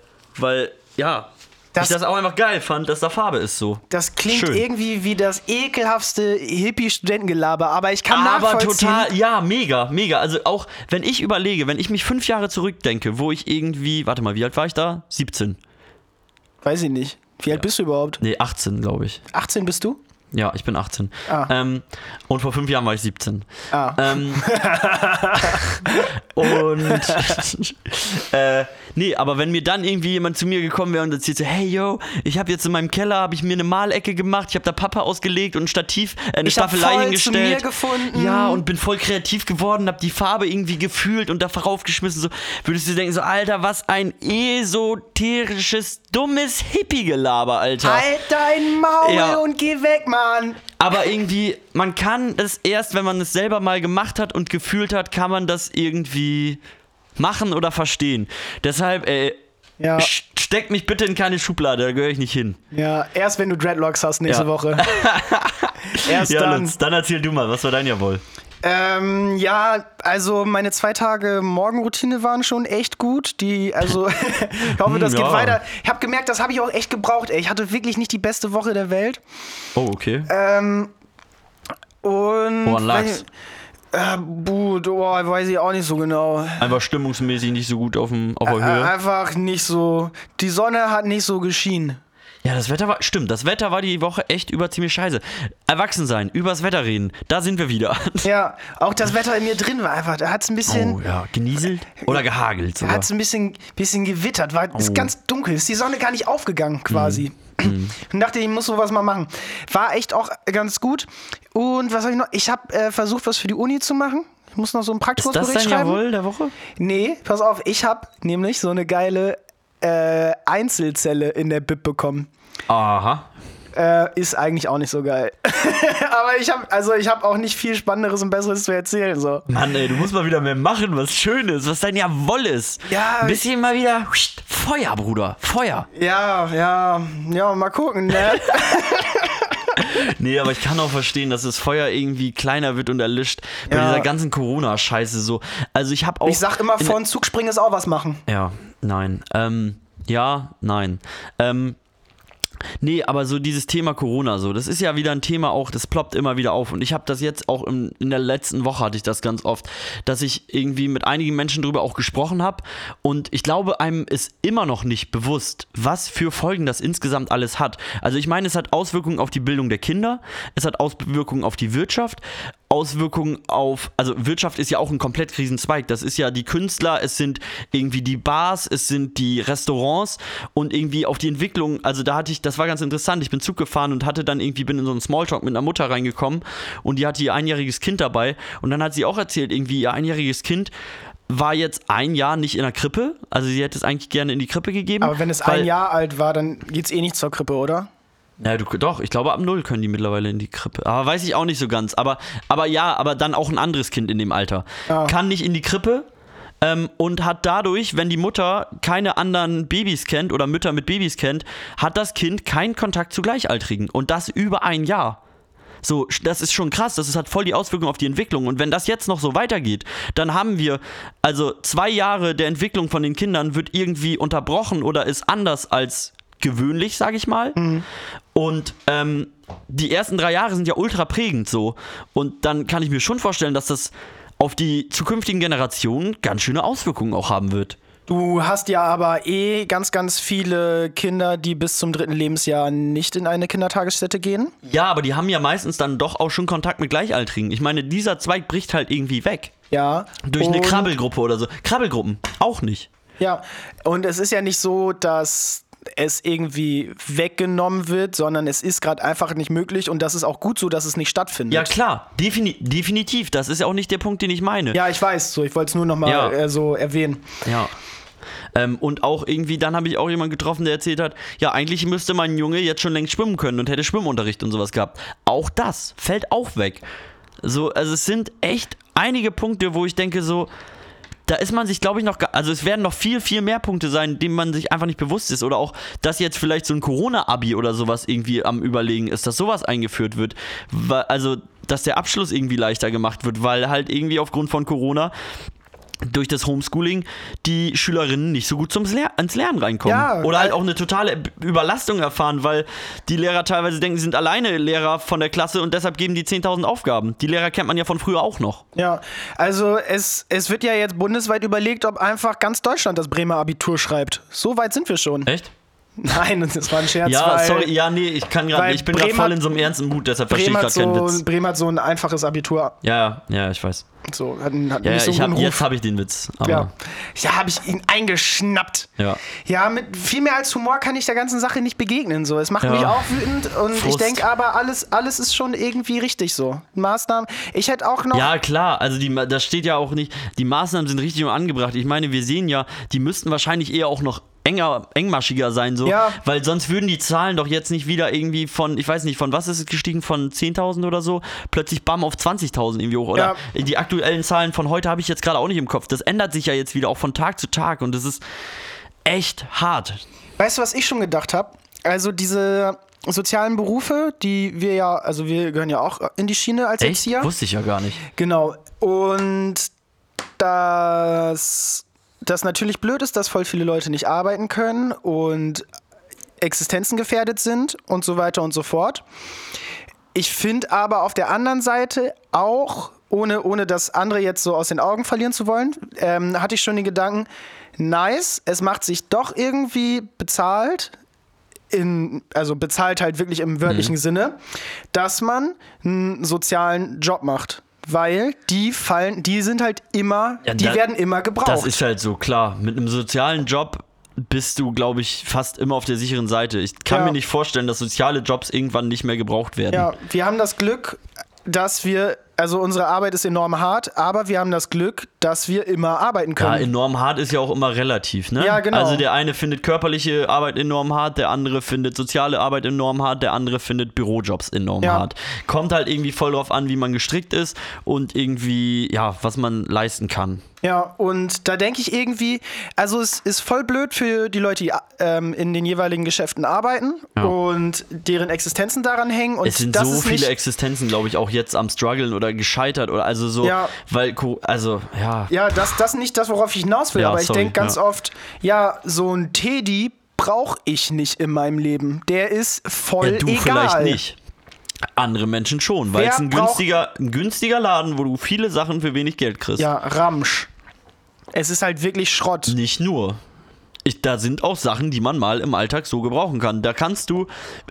weil, ja, Das- ich das auch einfach geil fand, dass da Farbe ist so. Das klingt Schön. irgendwie wie das ekelhaftste Hippie-Studentengelaber, aber ich kann Aber nachvollziehen. total, ja, mega, mega. Also auch, wenn ich überlege, wenn ich mich fünf Jahre zurückdenke, wo ich irgendwie, warte mal, wie alt war ich da? 17. Weiß ich nicht. Wie alt bist du überhaupt? Nee, 18, glaube ich. 18 bist du? Ja, ich bin 18. Ah. Ähm, und vor fünf Jahren war ich 17. Ah. Ähm, und äh, nee, aber wenn mir dann irgendwie jemand zu mir gekommen wäre und erzählt so, hey yo, ich habe jetzt in meinem Keller habe ich mir eine Malecke gemacht, ich habe da Papa ausgelegt und ein Stativ, äh, eine Ich hab Staffelei voll zu hingestellt. mir gefunden. Ja, und bin voll kreativ geworden, habe die Farbe irgendwie gefühlt und da raufgeschmissen so, würdest du denken so, Alter, was ein esoterisches dummes Hippie-Gelaber, Alter. Halt dein Maul Ja. und geh weg, Mann. Aber irgendwie, man kann das erst, wenn man es selber mal gemacht hat und gefühlt hat, kann man das irgendwie machen oder verstehen. Deshalb, ey, Ja. sch- steck mich bitte in keine Schublade, da gehöre ich nicht hin. Ja, erst wenn du Dreadlocks hast nächste Ja. Woche. erst Ja, dann. Lutz, dann erzähl du mal, was war dein Jawohl? Ähm, ja, also meine zwei Tage Morgenroutine waren schon echt gut. Die, also ich hoffe, das Hm, geht ja. weiter. Ich habe gemerkt, das habe ich auch echt gebraucht. Ey. Ich hatte wirklich nicht die beste Woche der Welt. Oh, okay. Ähm, und Woran lag's? weiß- Äh, buh, oh, weiß ich auch nicht so genau. Einfach stimmungsmäßig nicht so gut auf, dem, auf der Äh, Höhe. einfach nicht so. Die Sonne hat nicht so geschienen. Ja, das Wetter war, stimmt, das Wetter war die Woche echt über ziemlich scheiße. Erwachsen sein, übers Wetter reden, da sind wir wieder. Ja, auch das Wetter in mir drin war einfach. Da hat es ein bisschen. Oh ja, genieselt oder gehagelt Da sogar. hat es ein bisschen, bisschen gewittert, war ist Oh. ganz dunkel, ist die Sonne gar nicht aufgegangen quasi. Mhm. Und dachte, ich muss sowas mal machen. War echt auch ganz gut. Und was habe ich noch? Ich habe äh, versucht, was für die Uni zu machen. Ich muss noch so einen Ist das Praktikumsbericht dein schreiben. Jawohl der Woche? Nee, pass auf, ich habe nämlich so eine geile äh, Einzelzelle in der Bib bekommen. Aha. Äh, ist eigentlich auch nicht so geil. Aber ich habe also ich habe auch nicht viel Spannenderes und Besseres zu erzählen. So. Mann, ey, du musst mal wieder mehr machen, was Schönes, was dein Jawoll ist. Ja, Ein bisschen mal wieder Feuer, Bruder, Feuer. Ja, ja, ja, mal gucken, ne? Nee, aber ich kann auch verstehen, dass das Feuer irgendwie kleiner wird und erlischt bei Ja. dieser ganzen Corona-Scheiße so. Also ich habe auch... Ich sag immer, vor den Zug springen ist auch was machen. Ja, nein. Ähm, ja, nein. Ähm, nee, aber so dieses Thema Corona, so, das ist ja wieder ein Thema auch, das ploppt immer wieder auf. Und ich habe das jetzt auch im, in der letzten Woche hatte ich das ganz oft, dass ich irgendwie mit einigen Menschen drüber auch gesprochen habe. Und ich glaube, einem ist immer noch nicht bewusst, was für Folgen das insgesamt alles hat. Also ich meine, es hat Auswirkungen auf die Bildung der Kinder, es hat Auswirkungen auf die Wirtschaft, Auswirkungen auf, also Wirtschaft ist ja auch ein komplett Krisenzweig. Das ist ja die Künstler, es sind irgendwie die Bars, es sind die Restaurants und irgendwie auf die Entwicklung. Also da hatte ich, das war ganz interessant. Ich bin Zug gefahren und hatte dann irgendwie, bin in so einen Smalltalk mit einer Mutter reingekommen und die hatte ihr einjähriges Kind dabei und dann hat sie auch erzählt, irgendwie ihr einjähriges Kind war jetzt ein Jahr nicht in der Krippe. Also sie hätte es eigentlich gerne in die Krippe gegeben. Aber wenn es ein Jahr alt war, dann geht's eh nicht zur Krippe, oder? Ja, du, doch, ich glaube, ab null können die mittlerweile in die Krippe. Aber weiß ich auch nicht so ganz. Aber, aber ja, aber dann auch ein anderes Kind in dem Alter. Ja. Kann nicht in die Krippe, ähm, und hat dadurch, wenn die Mutter keine anderen Babys kennt oder Mütter mit Babys kennt, hat das Kind keinen Kontakt zu Gleichaltrigen. Und das über ein Jahr. So, das ist schon krass, das hat voll die Auswirkungen auf die Entwicklung. Und wenn das jetzt noch so weitergeht, dann haben wir, also zwei Jahre der Entwicklung von den Kindern wird irgendwie unterbrochen oder ist anders als gewöhnlich, sage ich mal. Und ähm, die ersten drei Jahre sind ja ultra prägend so. Und dann kann ich mir schon vorstellen, dass das auf die zukünftigen Generationen ganz schöne Auswirkungen auch haben wird. Du hast ja aber eh ganz, ganz viele Kinder, die bis zum dritten Lebensjahr nicht in eine Kindertagesstätte gehen. Ja, aber die haben ja meistens dann doch auch schon Kontakt mit Gleichaltrigen. Ich meine, dieser Zweig bricht halt irgendwie weg. Ja. Durch eine Krabbelgruppe oder so. Krabbelgruppen auch nicht. Ja, und es ist ja nicht so, dass es irgendwie weggenommen wird, sondern es ist gerade einfach nicht möglich und das ist auch gut so, dass es nicht stattfindet. Ja, klar, defini definitiv. Das ist ja auch nicht der Punkt, den ich meine. Ja, ich weiß, so ich wollte es nur nochmal Ja. äh, so erwähnen. Ja. Ähm, und auch irgendwie, dann habe ich auch jemanden getroffen, der erzählt hat, ja, eigentlich müsste mein Junge jetzt schon längst schwimmen können und hätte Schwimmunterricht und sowas gehabt. Auch das fällt auch weg. So, also es sind echt einige Punkte, wo ich denke, so, da ist man sich, glaube ich, noch, also es werden noch viel, viel mehr Punkte sein, denen man sich einfach nicht bewusst ist. Oder auch, dass jetzt vielleicht so ein Corona-Abi oder sowas irgendwie am Überlegen ist, dass sowas eingeführt wird. Also, dass der Abschluss irgendwie leichter gemacht wird, weil halt irgendwie aufgrund von Corona durch das Homeschooling die Schülerinnen nicht so gut zum Ler ins Lernen reinkommen. Ja, Oder halt auch eine totale Überlastung erfahren, weil die Lehrer teilweise denken, sie sind alleine Lehrer von der Klasse und deshalb geben die 10.000 Aufgaben. Die Lehrer kennt man ja von früher auch noch. Ja, also es, es wird ja jetzt bundesweit überlegt, ob einfach ganz Deutschland das Bremer Abitur schreibt. So weit sind wir schon. Echt? Nein, das war ein Scherz. Ja, sorry, ja, nee, ich kann gerade. Ich bin gerade voll in so einem ernsten Mut, deshalb verstehe ich Bremen gerade keinen so, Witz. Bremen hat so ein einfaches Abitur. Ja, ja, ich weiß. So, hat, hat Ja, nicht so ich hab, Ruf. jetzt habe ich den Witz. Ja, ja habe ich ihn eingeschnappt. Ja. Ja, mit viel mehr als Humor kann ich der ganzen Sache nicht begegnen. So, es macht Ja. mich auch wütend und ich Frust. denke aber, alles, alles ist schon irgendwie richtig so. Maßnahmen. Ich hätte auch noch. Ja, klar, also die, das steht ja auch nicht, die Maßnahmen sind richtig und angebracht. Ich meine, wir sehen ja, die müssten wahrscheinlich eher auch noch enger, engmaschiger sein, so, Ja. weil sonst würden die Zahlen doch jetzt nicht wieder irgendwie von, ich weiß nicht, von was ist es gestiegen, von 10.000 oder so, plötzlich bam auf 20.000 irgendwie hoch. Oder die aktuellen Zahlen von heute habe ich jetzt gerade auch nicht im Kopf. Das ändert sich ja jetzt wieder auch von Tag zu Tag und das ist echt hart. Weißt du, was ich schon gedacht habe? Also diese sozialen Berufe, die wir ja, also wir gehören ja auch in die Schiene als Echt? Erzieher. Wusste ich ja gar nicht. Genau. Und dass das natürlich blöd ist, dass voll viele Leute nicht arbeiten können und Existenzen gefährdet sind und so weiter und so fort. Ich finde aber auf der anderen Seite auch, ohne, ohne das andere jetzt so aus den Augen verlieren zu wollen, ähm, hatte ich schon den Gedanken, nice, es macht sich doch irgendwie bezahlt, in, also bezahlt halt wirklich im wörtlichen Mhm. Sinne, dass man einen sozialen Job macht. Weil die fallen, die sind halt immer, Ja, die da- werden immer gebraucht. Das ist halt so, klar. Mit einem sozialen Job bist du, glaube ich, fast immer auf der sicheren Seite. Ich kann Ja. mir nicht vorstellen, dass soziale Jobs irgendwann nicht mehr gebraucht werden. Ja, wir haben das Glück, dass wir, also unsere Arbeit ist enorm hart, aber wir haben das Glück, dass wir immer arbeiten Ja, können. enorm hart ist ja auch immer relativ, ne? Ja, genau. Also der eine findet körperliche Arbeit enorm hart, der andere findet soziale Arbeit enorm hart, der andere findet Bürojobs enorm Ja. hart. Kommt halt irgendwie voll drauf an, wie man gestrickt ist und irgendwie, ja, was man leisten kann. Ja, und da denke ich irgendwie, also es ist voll blöd für die Leute, die ähm, in den jeweiligen Geschäften arbeiten Ja. und deren Existenzen daran hängen. Und Es sind so viele Existenzen, glaube ich, auch jetzt am struggeln oder gescheitert oder also so, Ja. weil, also, ja. Ja, das, das ist nicht das, worauf ich hinaus will, Ja, aber ich denke ganz oft, ja, so ein Teddy brauche ich nicht in meinem Leben. Der ist voll Ja, du egal. vielleicht nicht. Andere Menschen schon, weil es ein günstiger, ein günstiger Laden, wo du viele Sachen für wenig Geld kriegst. Ja, Ramsch. Es ist halt wirklich Schrott. Nicht nur. Ich, da sind auch Sachen, die man mal im Alltag so gebrauchen kann. Da kannst du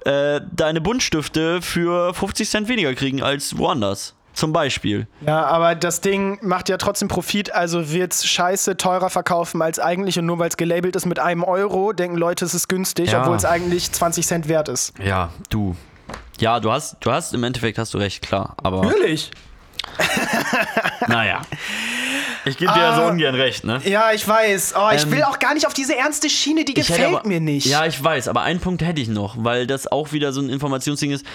äh, deine Buntstifte für 50 Cent weniger kriegen als woanders. Zum Beispiel. Ja, aber das Ding macht ja trotzdem Profit, also wird's scheiße teurer verkaufen als eigentlich und nur weil es gelabelt ist mit einem Euro, denken Leute, es ist günstig, Ja. obwohl es eigentlich 20 Cent wert ist. Ja, du. Ja, du hast, du hast, im Endeffekt hast du recht, klar. Aber Natürlich. naja. Ich gebe dir ja so ungern recht, ne? Ja, ich weiß. Oh, ich Ähm, will auch gar nicht auf diese ernste Schiene, die gefällt aber- mir nicht. Ja, ich weiß, aber einen Punkt hätte ich noch, weil das auch wieder so ein Informationsding ist.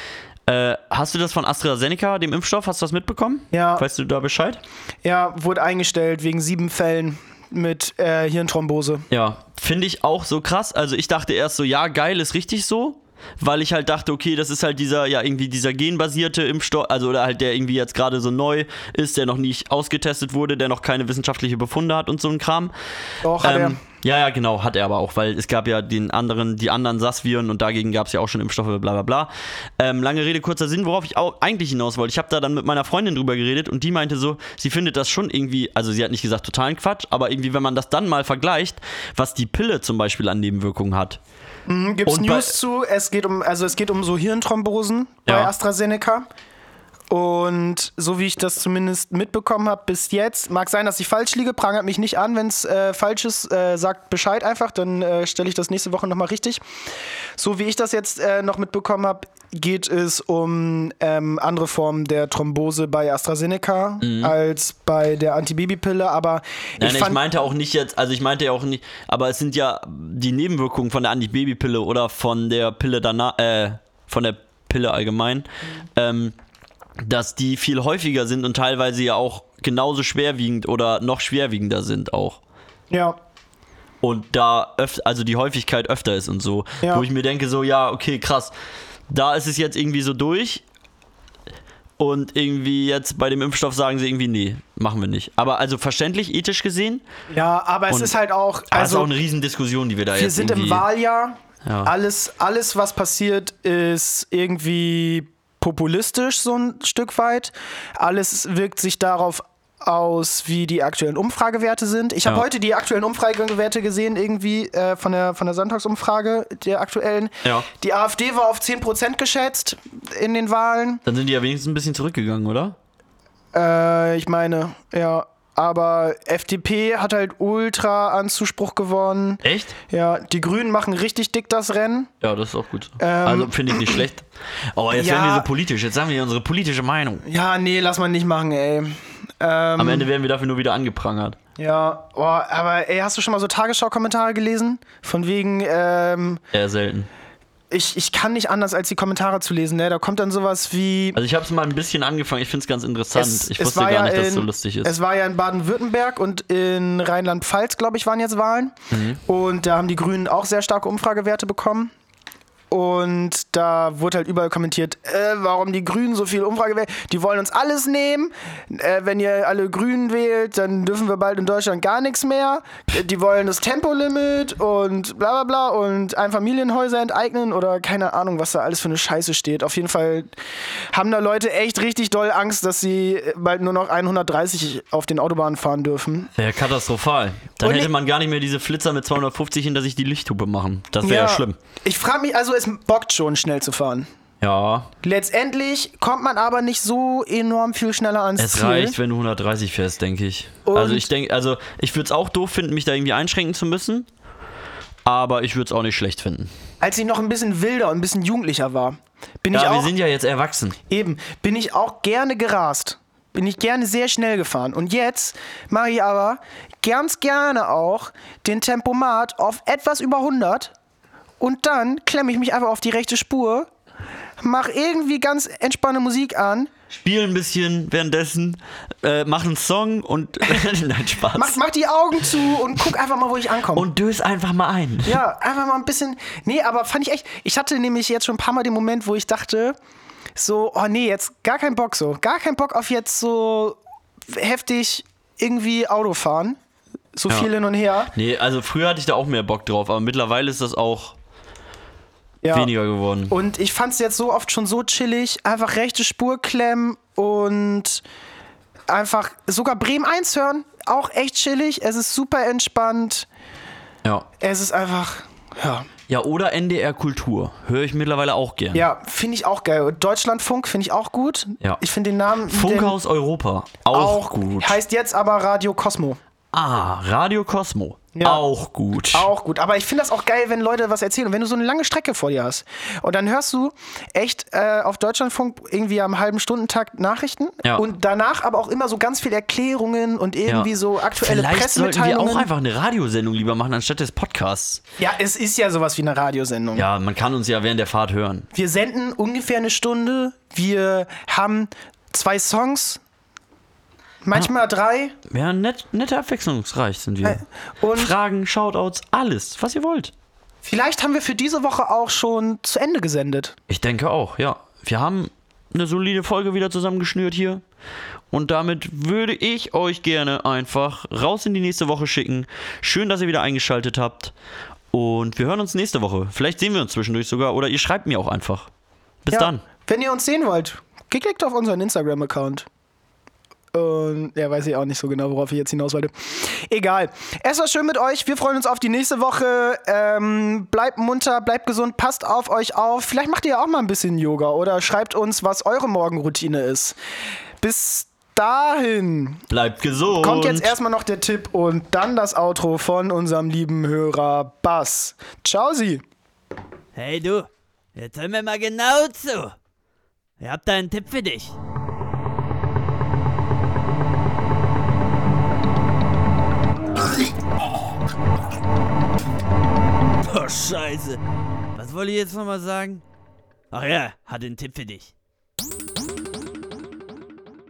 Äh, hast du das von AstraZeneca, dem Impfstoff, hast du das mitbekommen? Ja. Weißt du da Bescheid? Ja, wurde eingestellt wegen sieben Fällen. mit äh, Hirnthrombose. Ja, finde ich auch so krass. Also ich dachte erst so, ja, geil, ist richtig so. Weil ich halt dachte, okay, das ist halt dieser, ja, irgendwie dieser genbasierte Impfstoff, also oder halt der irgendwie jetzt gerade so neu ist, der noch nicht ausgetestet wurde, der noch keine wissenschaftliche Befunde hat und so ein Kram. Doch, hat Ähm, ja, ja, genau, hat er aber auch, weil es gab ja den anderen, die anderen SAS-Viren und dagegen gab es ja auch schon Impfstoffe, bla bla bla. Ähm, lange Rede, kurzer Sinn, worauf ich auch eigentlich hinaus wollte. Ich habe da dann mit meiner Freundin drüber geredet und die meinte so, sie findet das schon irgendwie, also sie hat nicht gesagt totalen Quatsch, aber irgendwie, wenn man das dann mal vergleicht, was die Pille zum Beispiel an Nebenwirkungen hat. Gibt's und bei- News zu? Es geht um, also es geht um so Hirnthrombosen bei Ja. AstraZeneca. Und so wie ich das zumindest mitbekommen habe bis jetzt, mag sein, dass ich falsch liege, prangert mich nicht an, wenn es äh, falsch ist, äh, sagt Bescheid einfach, dann äh, stelle ich das nächste Woche nochmal richtig. So wie ich das jetzt äh, noch mitbekommen habe, geht es um ähm, andere Formen der Thrombose bei AstraZeneca als bei der Antibabypille, aber Mhm. Nein, ich ich, meinte auch nicht jetzt, also ich meinte ja auch nicht, aber es sind ja die Nebenwirkungen von der Antibabypille oder von der Pille danach, äh, von der Pille allgemein, ähm, dass die viel häufiger sind und teilweise ja auch genauso schwerwiegend oder noch schwerwiegender sind auch. ja, Und da öf also die Häufigkeit öfter ist und so. Ja. Wo ich mir denke, so, ja, okay, krass. Da ist es jetzt irgendwie so durch. Und irgendwie jetzt bei dem Impfstoff sagen sie irgendwie, nee, machen wir nicht. Aber also verständlich, ethisch gesehen, ja, aber es Und- ist halt auch, also, das ist auch eine Riesendiskussion, die wir da Wir jetzt sind im. Wahljahr. Ja. Alles, alles, was passiert, ist irgendwie populistisch so ein Stück weit. Alles wirkt sich darauf aus, wie die aktuellen Umfragewerte sind. Ich habe Ja. heute die aktuellen Umfragewerte gesehen, irgendwie äh, von, der, von der Sonntagsumfrage, der aktuellen. Ja. Die AfD war auf 10% geschätzt in den Wahlen. Dann sind die ja wenigstens ein bisschen zurückgegangen, oder? Äh, ich meine, ja. Aber FDP hat halt ultra an Zuspruch gewonnen. Echt? Ja, die Grünen machen richtig dick das Rennen. Ja, das ist auch gut. Ähm, also finde ich nicht schlecht. Aber jetzt ja. werden wir so politisch. Jetzt sagen wir unsere politische Meinung. Ja, nee, lass mal nicht machen, ey. Ähm, Am Ende werden wir dafür nur wieder angeprangert. Ja, boah, aber ey, hast du schon mal so Tagesschau-Kommentare gelesen? Von wegen, ähm, Eher selten. Ich, ich kann nicht anders, als die Kommentare zu lesen, ne? Da kommt dann sowas wie. Also ich habe es mal ein bisschen angefangen. Ich finde es ganz interessant. Es- ich wusste gar ja nicht, dass es so lustig ist. Es war ja in Baden-Württemberg und in Rheinland-Pfalz, glaube ich, waren jetzt Wahlen. Mhm. Und da haben die Grünen auch sehr starke Umfragewerte bekommen. Und da wurde halt überall kommentiert, äh, warum die Grünen so viel Umfragewerte, die wollen uns alles nehmen. Äh, wenn ihr alle Grünen wählt, dann dürfen wir bald in Deutschland gar nichts mehr. Die wollen das Tempolimit und bla bla bla und Einfamilienhäuser enteignen oder keine Ahnung, was da alles für eine Scheiße steht. Auf jeden Fall haben da Leute echt richtig doll Angst, dass sie bald nur noch 130 auf den Autobahnen fahren dürfen. Wäre katastrophal. Dann Und hätte man gar nicht mehr diese Flitzer mit 250 hinter sich die Lichthupe machen. Das wäre ja. schlimm. Ich frage mich, also es bockt schon, schnell zu fahren. Ja, Letztendlich kommt man aber nicht so enorm viel schneller ans es Ziel. reicht, wenn du 130 fährst, denke ich. Und- also ich denke, also ich würde es auch doof finden, mich da irgendwie einschränken zu müssen. Aber ich würde es auch nicht schlecht finden. Als ich noch ein bisschen wilder und ein bisschen jugendlicher war, bin ich Ja, wir auch sind ja jetzt erwachsen. eben, bin ich auch gerne gerast. Bin ich gerne sehr schnell gefahren. Und jetzt mache ich aber ganz gerne auch den Tempomat auf etwas über 100 und dann klemme ich mich einfach auf die rechte Spur, mache irgendwie ganz entspannte Musik an, Spiel ein bisschen währenddessen, äh, mach einen Song und nein, Spaß. mach, mach die Augen zu und guck einfach mal, wo ich ankomme. und dös einfach mal ein. Ja, einfach mal ein bisschen. Nee, aber fand ich echt. Ich hatte nämlich jetzt schon ein paar Mal den Moment, wo ich dachte, so, oh nee, jetzt gar keinen Bock so. Gar keinen Bock auf jetzt so heftig irgendwie Auto fahren. So Ja. viel hin und her. Nee, also früher hatte ich da auch mehr Bock drauf, aber mittlerweile ist das auch Ja. weniger geworden. Und ich fand es jetzt so oft schon so chillig. Einfach rechte Spur klemmen und einfach sogar Bremen 1 hören. Auch echt chillig. Es ist super entspannt. Ja. Es ist einfach. Ja. Ja, oder NDR Kultur. Höre ich mittlerweile auch gern. Ja, finde ich auch geil. Deutschlandfunk finde ich auch gut. Ja. Ich finde den Namen. Funkhaus Europa. Auch, gut. Heißt jetzt aber Radio Cosmo. Ah, Radio Cosmo. Ja. Auch gut. Auch gut. Aber ich finde das auch geil, wenn Leute was erzählen. Und wenn du so eine lange Strecke vor dir hast und dann hörst du echt äh, auf Deutschlandfunk irgendwie am halben Stundentakt Nachrichten Ja. und danach aber auch immer so ganz viele Erklärungen und irgendwie Ja. so aktuelle Vielleicht sollten wir Pressemitteilungen. auch einfach eine Radiosendung lieber machen, anstatt des Podcasts. ja, es ist ja sowas wie eine Radiosendung. Ja, man kann uns ja während der Fahrt hören. Wir senden ungefähr eine Stunde. Wir haben zwei Songs. Manchmal drei. Ja, nett, nett abwechslungsreich sind wir. Äh, Und Fragen, Shoutouts, alles, was ihr wollt. vielleicht haben wir für diese Woche auch schon zu Ende gesendet. Ich denke auch, ja. Wir haben eine solide Folge wieder zusammengeschnürt hier. Und damit würde ich euch gerne einfach raus in die nächste Woche schicken. Schön, dass ihr wieder eingeschaltet habt. Und wir hören uns nächste Woche. Vielleicht sehen wir uns zwischendurch sogar oder ihr schreibt mir auch einfach. Bis Ja. dann. Wenn ihr uns sehen wollt, klickt auf unseren Instagram-Account. Und ja, weiß ich auch nicht so genau, worauf ich jetzt hinaus wollte. Egal. Es war schön mit euch. Wir freuen uns auf die nächste Woche. Ähm, bleibt munter, bleibt gesund, passt auf euch auf. Vielleicht macht ihr auch mal ein bisschen Yoga oder schreibt uns, was eure Morgenroutine ist. Bis dahin Bleibt gesund. kommt jetzt erstmal noch der Tipp und dann das Outro von unserem lieben Hörer Bass. Ciao, Sie. Hey du, jetzt hör mir mal genau zu. Ich hab da einen Tipp für dich. Oh, scheiße. Was wollte ich jetzt nochmal sagen? Ach ja, hatte einen Tipp für dich.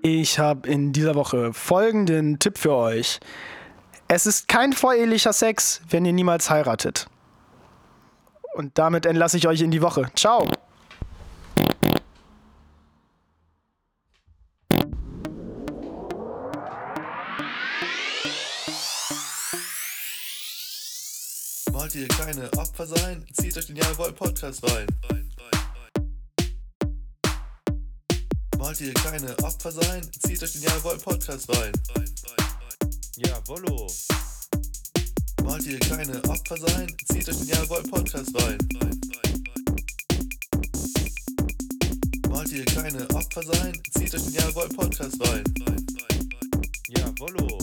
Ich habe in dieser Woche folgenden Tipp für euch. Es ist kein vorehelicher Sex, wenn ihr niemals heiratet. Und damit entlasse ich euch in die Woche. Ciao. Wollt ihr keine Opfer sein? Zieht euch den Jawohl Podcast rein. Wollt ihr keine Opfer sein? Zieht euch den Jawohl Podcast rein. Jawollo. Wollt ihr keine Opfer sein? Zieht euch den Jawohl Podcast rein. Wollt ihr keine Opfer sein? Zieht euch den Jawohl Podcast rein. Jawollo.